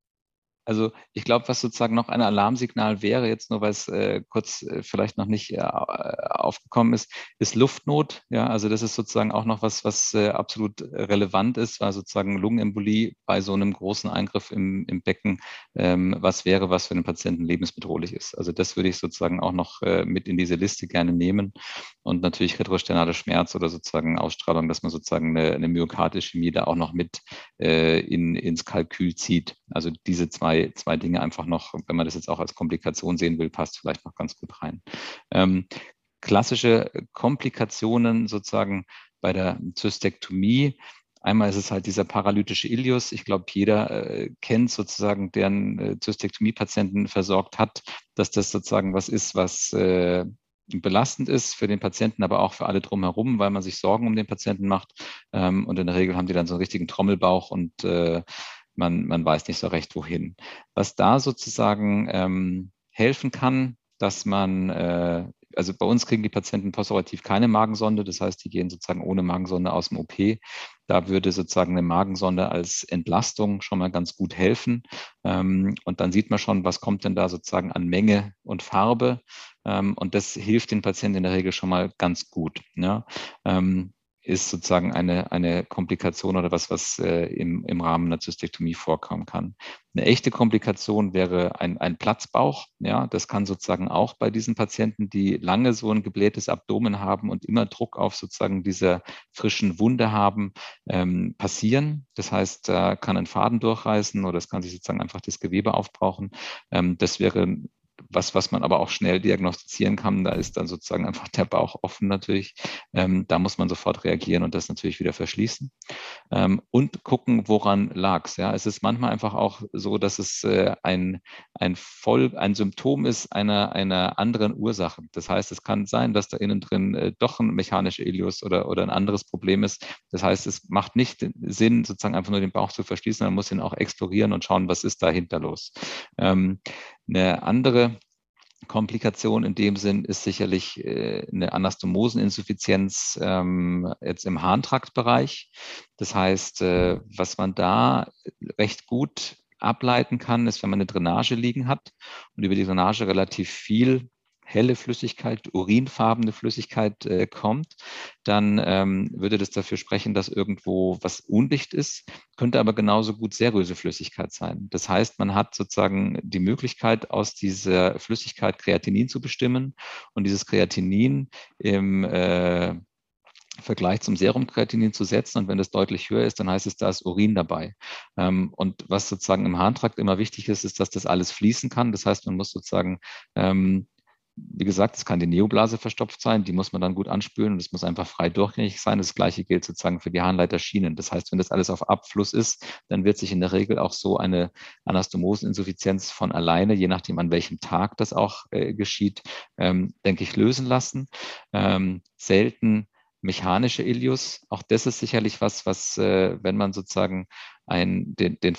Also ich glaube, was sozusagen noch ein Alarmsignal wäre, jetzt nur weil es äh, kurz äh, vielleicht noch nicht äh, aufgekommen ist, ist Luftnot. Ja, also das ist sozusagen auch noch was, was äh, absolut relevant ist, weil sozusagen Lungenembolie bei so einem großen Eingriff im, im Becken ähm, was wäre, was für den Patienten lebensbedrohlich ist. Also das würde ich sozusagen auch noch äh, mit in diese Liste gerne nehmen und natürlich retrosternale Schmerz oder sozusagen Ausstrahlung, dass man sozusagen eine, eine Myokardische da auch noch mit äh, in, ins Kalkül zieht. Also diese zwei zwei, Dinge einfach noch, wenn man das jetzt auch als Komplikation sehen will, passt vielleicht noch ganz gut rein. Ähm, klassische Komplikationen sozusagen bei der Zystektomie. Einmal ist es halt dieser paralytische Ilius. Ich glaube, jeder äh, kennt sozusagen, der einen äh, Zystektomie-Patienten versorgt hat, dass das sozusagen was ist, was äh, belastend ist für den Patienten, aber auch für alle drumherum, weil man sich Sorgen um den Patienten macht. Ähm, und in der Regel haben die dann so einen richtigen Trommelbauch und äh, man, man weiß nicht so recht, wohin. Was da sozusagen ähm, helfen kann, dass man, äh, also bei uns kriegen die Patienten postoperativ keine Magensonde, das heißt, die gehen sozusagen ohne Magensonde aus dem OP. Da würde sozusagen eine Magensonde als Entlastung schon mal ganz gut helfen. Ähm, und dann sieht man schon, was kommt denn da sozusagen an Menge und Farbe. Ähm, und das hilft den Patienten in der Regel schon mal ganz gut. Ja? Ähm, ist sozusagen eine, eine Komplikation oder was, was äh, im, im Rahmen einer Zystektomie vorkommen kann. Eine echte Komplikation wäre ein, ein Platzbauch. Ja, das kann sozusagen auch bei diesen Patienten, die lange so ein geblähtes Abdomen haben und immer Druck auf sozusagen diese frischen Wunde haben, ähm, passieren. Das heißt, da kann ein Faden durchreißen oder es kann sich sozusagen einfach das Gewebe aufbrauchen. Ähm, das wäre was, was man aber auch schnell diagnostizieren kann, da ist dann sozusagen einfach der Bauch offen natürlich. Ähm, da muss man sofort reagieren und das natürlich wieder verschließen. Ähm, und gucken, woran lag es. Ja? Es ist manchmal einfach auch so, dass es äh, ein, ein, Voll, ein Symptom ist einer, einer anderen Ursache. Das heißt, es kann sein, dass da innen drin äh, doch ein mechanischer Ilius oder, oder ein anderes Problem ist. Das heißt, es macht nicht Sinn, sozusagen einfach nur den Bauch zu verschließen, man muss ihn auch explorieren und schauen, was ist dahinter los. Ähm, eine andere Komplikation in dem Sinn ist sicherlich äh, eine Anastomoseninsuffizienz ähm, jetzt im Harntraktbereich. Das heißt, äh, was man da recht gut ableiten kann, ist, wenn man eine Drainage liegen hat und über die Drainage relativ viel helle Flüssigkeit, urinfarbene Flüssigkeit äh, kommt, dann ähm, würde das dafür sprechen, dass irgendwo was undicht ist, könnte aber genauso gut seröse Flüssigkeit sein. Das heißt, man hat sozusagen die Möglichkeit, aus dieser Flüssigkeit Kreatinin zu bestimmen und dieses Kreatinin im äh, Vergleich zum Serumkreatinin zu setzen. Und wenn das deutlich höher ist, dann heißt es, da ist Urin dabei. Ähm, und was sozusagen im Harntrakt immer wichtig ist, ist, dass das alles fließen kann. Das heißt, man muss sozusagen ähm, wie gesagt, es kann die Neoblase verstopft sein, die muss man dann gut anspülen und es muss einfach frei durchgängig sein. Das gleiche gilt sozusagen für die Harnleiterschienen. Das heißt, wenn das alles auf Abfluss ist, dann wird sich in der Regel auch so eine Anastomoseninsuffizienz von alleine, je nachdem an welchem Tag das auch äh, geschieht, ähm, denke ich, lösen lassen. Ähm, selten mechanische Ilius, auch das ist sicherlich was, was, äh, wenn man sozusagen ein, den, den,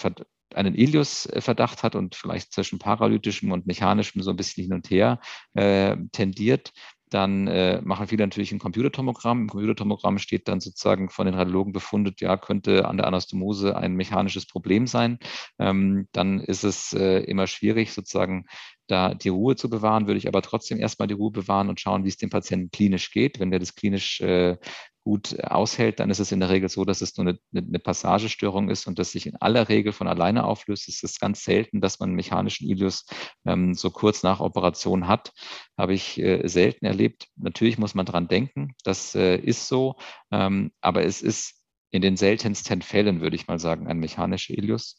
einen Ilius-Verdacht hat und vielleicht zwischen paralytischem und mechanischem so ein bisschen hin und her äh, tendiert, dann äh, machen viele natürlich ein Computertomogramm. Im Computertomogramm steht dann sozusagen von den Radiologen befundet, ja, könnte an der Anastomose ein mechanisches Problem sein. Ähm, dann ist es äh, immer schwierig, sozusagen da die Ruhe zu bewahren, würde ich aber trotzdem erstmal die Ruhe bewahren und schauen, wie es dem Patienten klinisch geht. Wenn der das klinisch äh, gut aushält, dann ist es in der Regel so, dass es nur eine, eine, Passagestörung ist und das sich in aller Regel von alleine auflöst. Es ist ganz selten, dass man einen mechanischen Ilius ähm, so kurz nach Operation hat. Habe ich äh, selten erlebt. Natürlich muss man dran denken, das äh, ist so, ähm, aber es ist in den seltensten Fällen, würde ich mal sagen, ein mechanischer Ilius.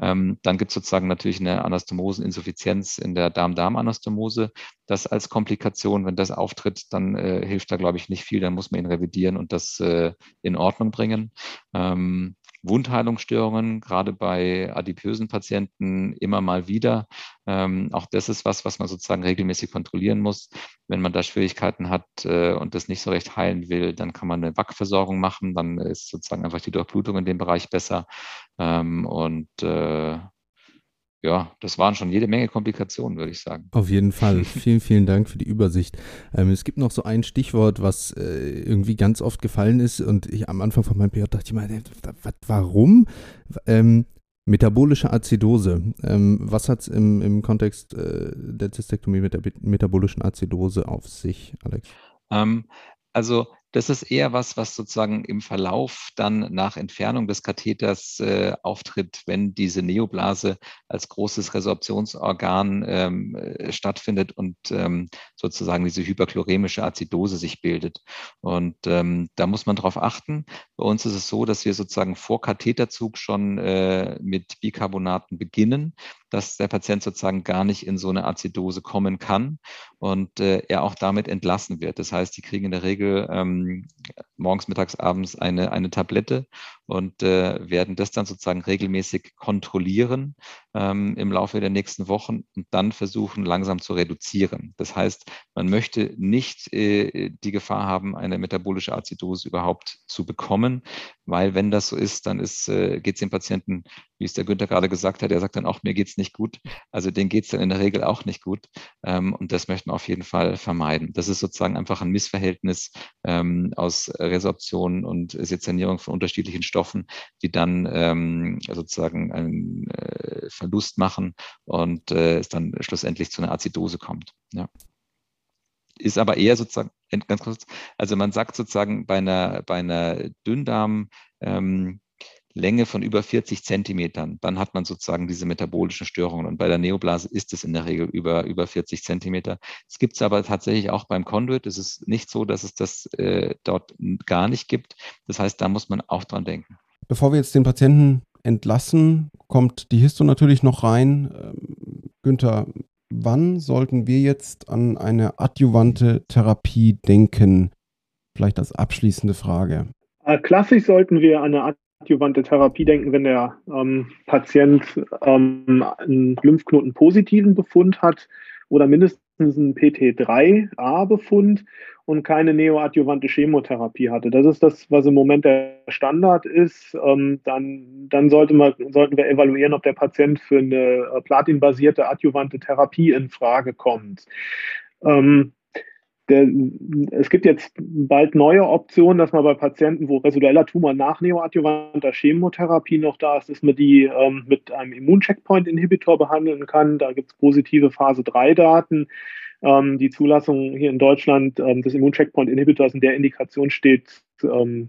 Ähm, dann gibt es sozusagen natürlich eine Anastomoseninsuffizienz in der Darm-Darm-Anastomose. Das als Komplikation, wenn das auftritt, dann äh, hilft da, glaube ich, nicht viel. Dann muss man ihn revidieren und das äh, in Ordnung bringen. Ähm, Wundheilungsstörungen, gerade bei adipösen Patienten immer mal wieder. Ähm, auch das ist was, was man sozusagen regelmäßig kontrollieren muss. Wenn man da Schwierigkeiten hat äh, und das nicht so recht heilen will, dann kann man eine Wackversorgung machen. Dann ist sozusagen einfach die Durchblutung in dem Bereich besser. Ähm, und äh, ja, das waren schon jede Menge Komplikationen, würde ich sagen. Auf jeden Fall. (laughs) vielen, vielen Dank für die Übersicht. Ähm, es gibt noch so ein Stichwort, was äh, irgendwie ganz oft gefallen ist und ich am Anfang von meinem PJ dachte ich mal, warum? Ähm, metabolische Azidose. Ähm, was hat es im, im Kontext äh, der Zystektomie mit der metabolischen Azidose auf sich, Alex? Ähm, also das ist eher was, was sozusagen im Verlauf dann nach Entfernung des Katheters äh, auftritt, wenn diese Neoblase als großes Resorptionsorgan ähm, äh, stattfindet und ähm, sozusagen diese hyperchloremische Azidose sich bildet. Und ähm, da muss man darauf achten. Bei uns ist es so, dass wir sozusagen vor Katheterzug schon äh, mit Bicarbonaten beginnen, dass der Patient sozusagen gar nicht in so eine Azidose kommen kann und äh, er auch damit entlassen wird. Das heißt, die kriegen in der Regel ähm, morgens, mittags, abends eine, eine Tablette und äh, werden das dann sozusagen regelmäßig kontrollieren ähm, im Laufe der nächsten Wochen und dann versuchen, langsam zu reduzieren. Das heißt, man möchte nicht äh, die Gefahr haben, eine metabolische Azidose überhaupt zu bekommen, weil wenn das so ist, dann äh, geht es dem Patienten, wie es der Günther gerade gesagt hat, er sagt dann auch, mir geht es nicht gut. Also denen geht es dann in der Regel auch nicht gut. Ähm, und das möchten wir auf jeden Fall vermeiden. Das ist sozusagen einfach ein Missverhältnis ähm, aus Resorption und Sezernierung von unterschiedlichen Stoffen, die dann ähm, sozusagen einen äh, Verlust machen und äh, es dann schlussendlich zu einer Azidose kommt. Ja ist aber eher sozusagen, ganz kurz, also man sagt sozusagen bei einer, bei einer Dünndarm, ähm, Länge von über 40 Zentimetern, dann hat man sozusagen diese metabolischen Störungen. Und bei der Neoblase ist es in der Regel über, über 40 Zentimeter. Es gibt es aber tatsächlich auch beim Conduit. Es ist nicht so, dass es das äh, dort gar nicht gibt. Das heißt, da muss man auch dran denken. Bevor wir jetzt den Patienten entlassen, kommt die Histo natürlich noch rein. Ähm, Günther, wann sollten wir jetzt an eine adjuvante Therapie denken? Vielleicht als abschließende Frage. Äh, klassisch sollten wir an eine adjuvante Therapie denken, wenn der ähm, Patient ähm, einen Lymphknoten-positiven Befund hat oder mindestens einen PT3A-Befund und keine neoadjuvante Chemotherapie hatte. Das ist das, was im Moment der Standard ist. Ähm, dann dann sollte man, sollten wir evaluieren, ob der Patient für eine äh, platinbasierte adjuvante Therapie in Frage kommt. Ähm, der, es gibt jetzt bald neue Optionen, dass man bei Patienten, wo residueller Tumor nach neoadjuvanter Chemotherapie noch da ist, dass man die ähm, mit einem Immuncheckpoint-Inhibitor behandeln kann. Da gibt es positive Phase-3-Daten. Ähm, die Zulassung hier in Deutschland ähm, des Immuncheckpoint-Inhibitors in der Indikation steht, ähm,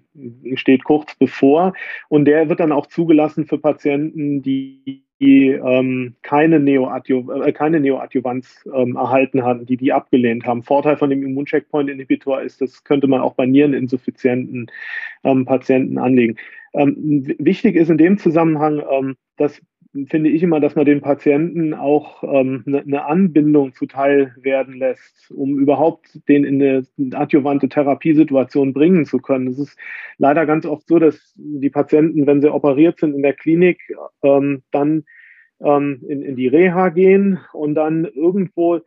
steht kurz bevor. Und der wird dann auch zugelassen für Patienten, die die ähm, keine, Neoadju äh, keine Neoadjuvanz ähm, erhalten hatten, die die abgelehnt haben. Vorteil von dem Immuncheckpoint-Inhibitor ist, das könnte man auch bei niereninsuffizienten ähm, Patienten anlegen. Ähm, wichtig ist in dem Zusammenhang, ähm, dass finde ich immer, dass man den Patienten auch ähm, eine, eine Anbindung zuteil werden lässt, um überhaupt den in eine adjuvante Therapiesituation bringen zu können. Es ist leider ganz oft so, dass die Patienten, wenn sie operiert sind in der Klinik, ähm, dann ähm, in, in die Reha gehen und dann irgendwo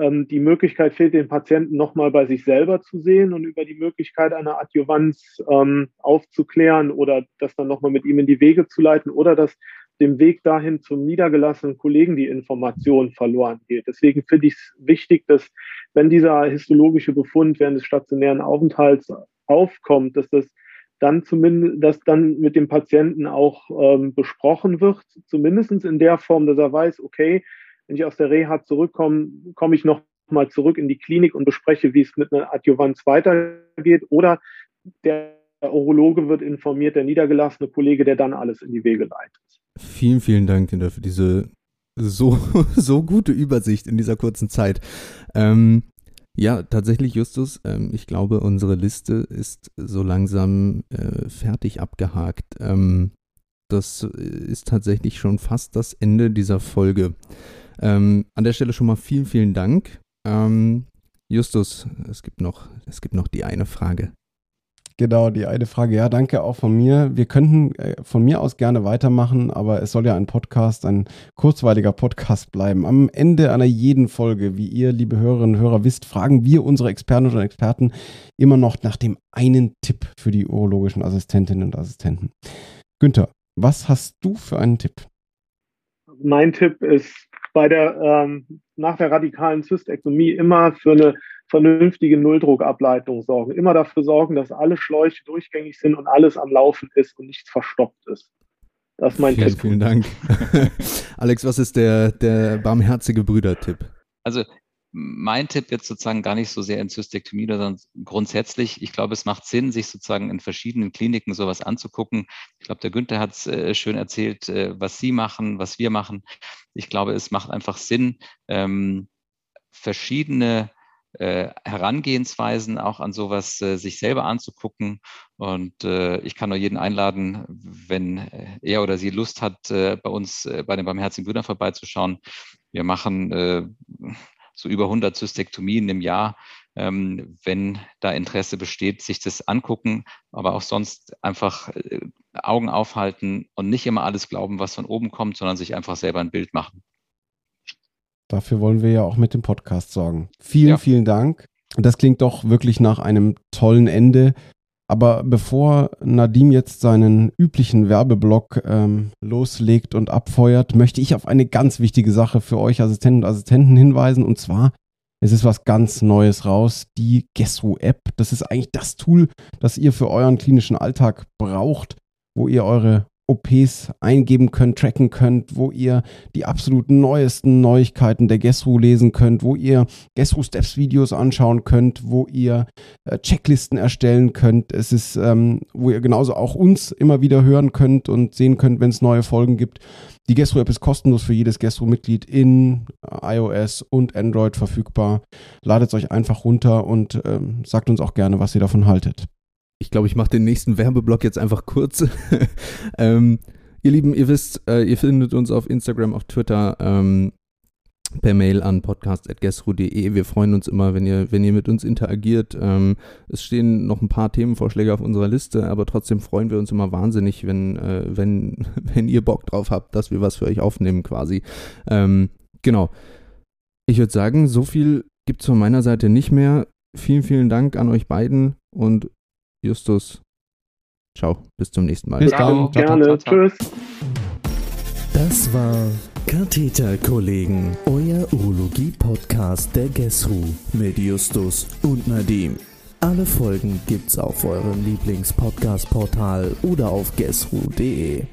ähm, die Möglichkeit fehlt, den Patienten nochmal bei sich selber zu sehen und über die Möglichkeit einer Adjuvanz ähm, aufzuklären oder das dann nochmal mit ihm in die Wege zu leiten oder dass dem Weg dahin zum niedergelassenen Kollegen die Information verloren geht. Deswegen finde ich es wichtig, dass wenn dieser histologische Befund während des stationären Aufenthalts aufkommt, dass das dann zumindest, dass dann mit dem Patienten auch ähm, besprochen wird, zumindest in der Form, dass er weiß, okay, wenn ich aus der Reha zurückkomme, komme ich noch mal zurück in die Klinik und bespreche, wie es mit einer Adjuvanz weitergeht. Oder der Urologe wird informiert, der niedergelassene Kollege, der dann alles in die Wege leitet. Vielen, vielen Dank, Kinder, für diese so, (laughs) so gute Übersicht in dieser kurzen Zeit. Ähm, ja, tatsächlich, Justus, ähm, ich glaube, unsere Liste ist so langsam äh, fertig abgehakt. Ähm, das ist tatsächlich schon fast das Ende dieser Folge. Ähm, an der Stelle schon mal vielen, vielen Dank. Ähm, Justus, es gibt noch, es gibt noch die eine Frage. Genau, die eine Frage. Ja, danke auch von mir. Wir könnten äh, von mir aus gerne weitermachen, aber es soll ja ein Podcast, ein kurzweiliger Podcast bleiben. Am Ende einer jeden Folge, wie ihr, liebe Hörerinnen und Hörer, wisst, fragen wir unsere Experten und Experten immer noch nach dem einen Tipp für die urologischen Assistentinnen und Assistenten. Günther, was hast du für einen Tipp? Mein Tipp ist bei der ähm, nach der radikalen Zystektomie immer für eine vernünftige Nulldruckableitung sorgen. Immer dafür sorgen, dass alle Schläuche durchgängig sind und alles am Laufen ist und nichts verstopft ist. Das ist mein vielen, Tipp. Vielen Dank. (laughs) Alex, was ist der, der barmherzige Brüder-Tipp? Also mein Tipp jetzt sozusagen gar nicht so sehr in Zystektomie, sondern grundsätzlich, ich glaube, es macht Sinn, sich sozusagen in verschiedenen Kliniken sowas anzugucken. Ich glaube, der Günther hat es äh, schön erzählt, äh, was Sie machen, was wir machen. Ich glaube, es macht einfach Sinn, ähm, verschiedene äh, Herangehensweisen auch an sowas äh, sich selber anzugucken. Und äh, ich kann nur jeden einladen, wenn er oder sie Lust hat, bei uns bei den Barmherzigen Brüdern vorbeizuschauen. Wir machen so über 100 Zystektomien im Jahr. Ähm, wenn da Interesse besteht, sich das angucken, aber auch sonst einfach Augen aufhalten und nicht immer alles glauben, was von oben kommt, sondern sich einfach selber ein Bild machen. Dafür wollen wir ja auch mit dem Podcast sorgen. Vielen, ja. vielen Dank. Das klingt doch wirklich nach einem tollen Ende. Aber bevor Nadim jetzt seinen üblichen Werbeblock ähm, loslegt und abfeuert, möchte ich auf eine ganz wichtige Sache für euch Assistenten und Assistenten hinweisen. Und zwar, es ist was ganz Neues raus, die Gesru-App. Das ist eigentlich das Tool, das ihr für euren klinischen Alltag braucht, wo ihr eure OPs eingeben könnt, tracken könnt, wo ihr die absolut neuesten Neuigkeiten der Gesru lesen könnt, wo ihr Gesru Steps Videos anschauen könnt, wo ihr äh, Checklisten erstellen könnt. Es ist, ähm, wo ihr genauso auch uns immer wieder hören könnt und sehen könnt, wenn es neue Folgen gibt. Die Gesru App ist kostenlos für jedes Gesru Mitglied in äh, iOS und Android verfügbar. Ladet es euch einfach runter und ähm, sagt uns auch gerne, was ihr davon haltet ich glaube, ich mache den nächsten Werbeblock jetzt einfach kurz. (laughs) ähm, ihr Lieben, ihr wisst, äh, ihr findet uns auf Instagram, auf Twitter, ähm, per Mail an podcast.gesru.de. Wir freuen uns immer, wenn ihr, wenn ihr mit uns interagiert. Ähm, es stehen noch ein paar Themenvorschläge auf unserer Liste, aber trotzdem freuen wir uns immer wahnsinnig, wenn, äh, wenn, (laughs) wenn ihr Bock drauf habt, dass wir was für euch aufnehmen quasi. Ähm, genau. Ich würde sagen, so viel gibt es von meiner Seite nicht mehr. Vielen, vielen Dank an euch beiden und Justus. Ciao, bis zum nächsten Mal. Bis dann, gerne. Tschüss. Das war Katheterkollegen, euer Urologie-Podcast der GESRU mit Justus und Nadim. Alle Folgen gibt's auf eurem Lieblings-Podcast-Portal oder auf gesru.de.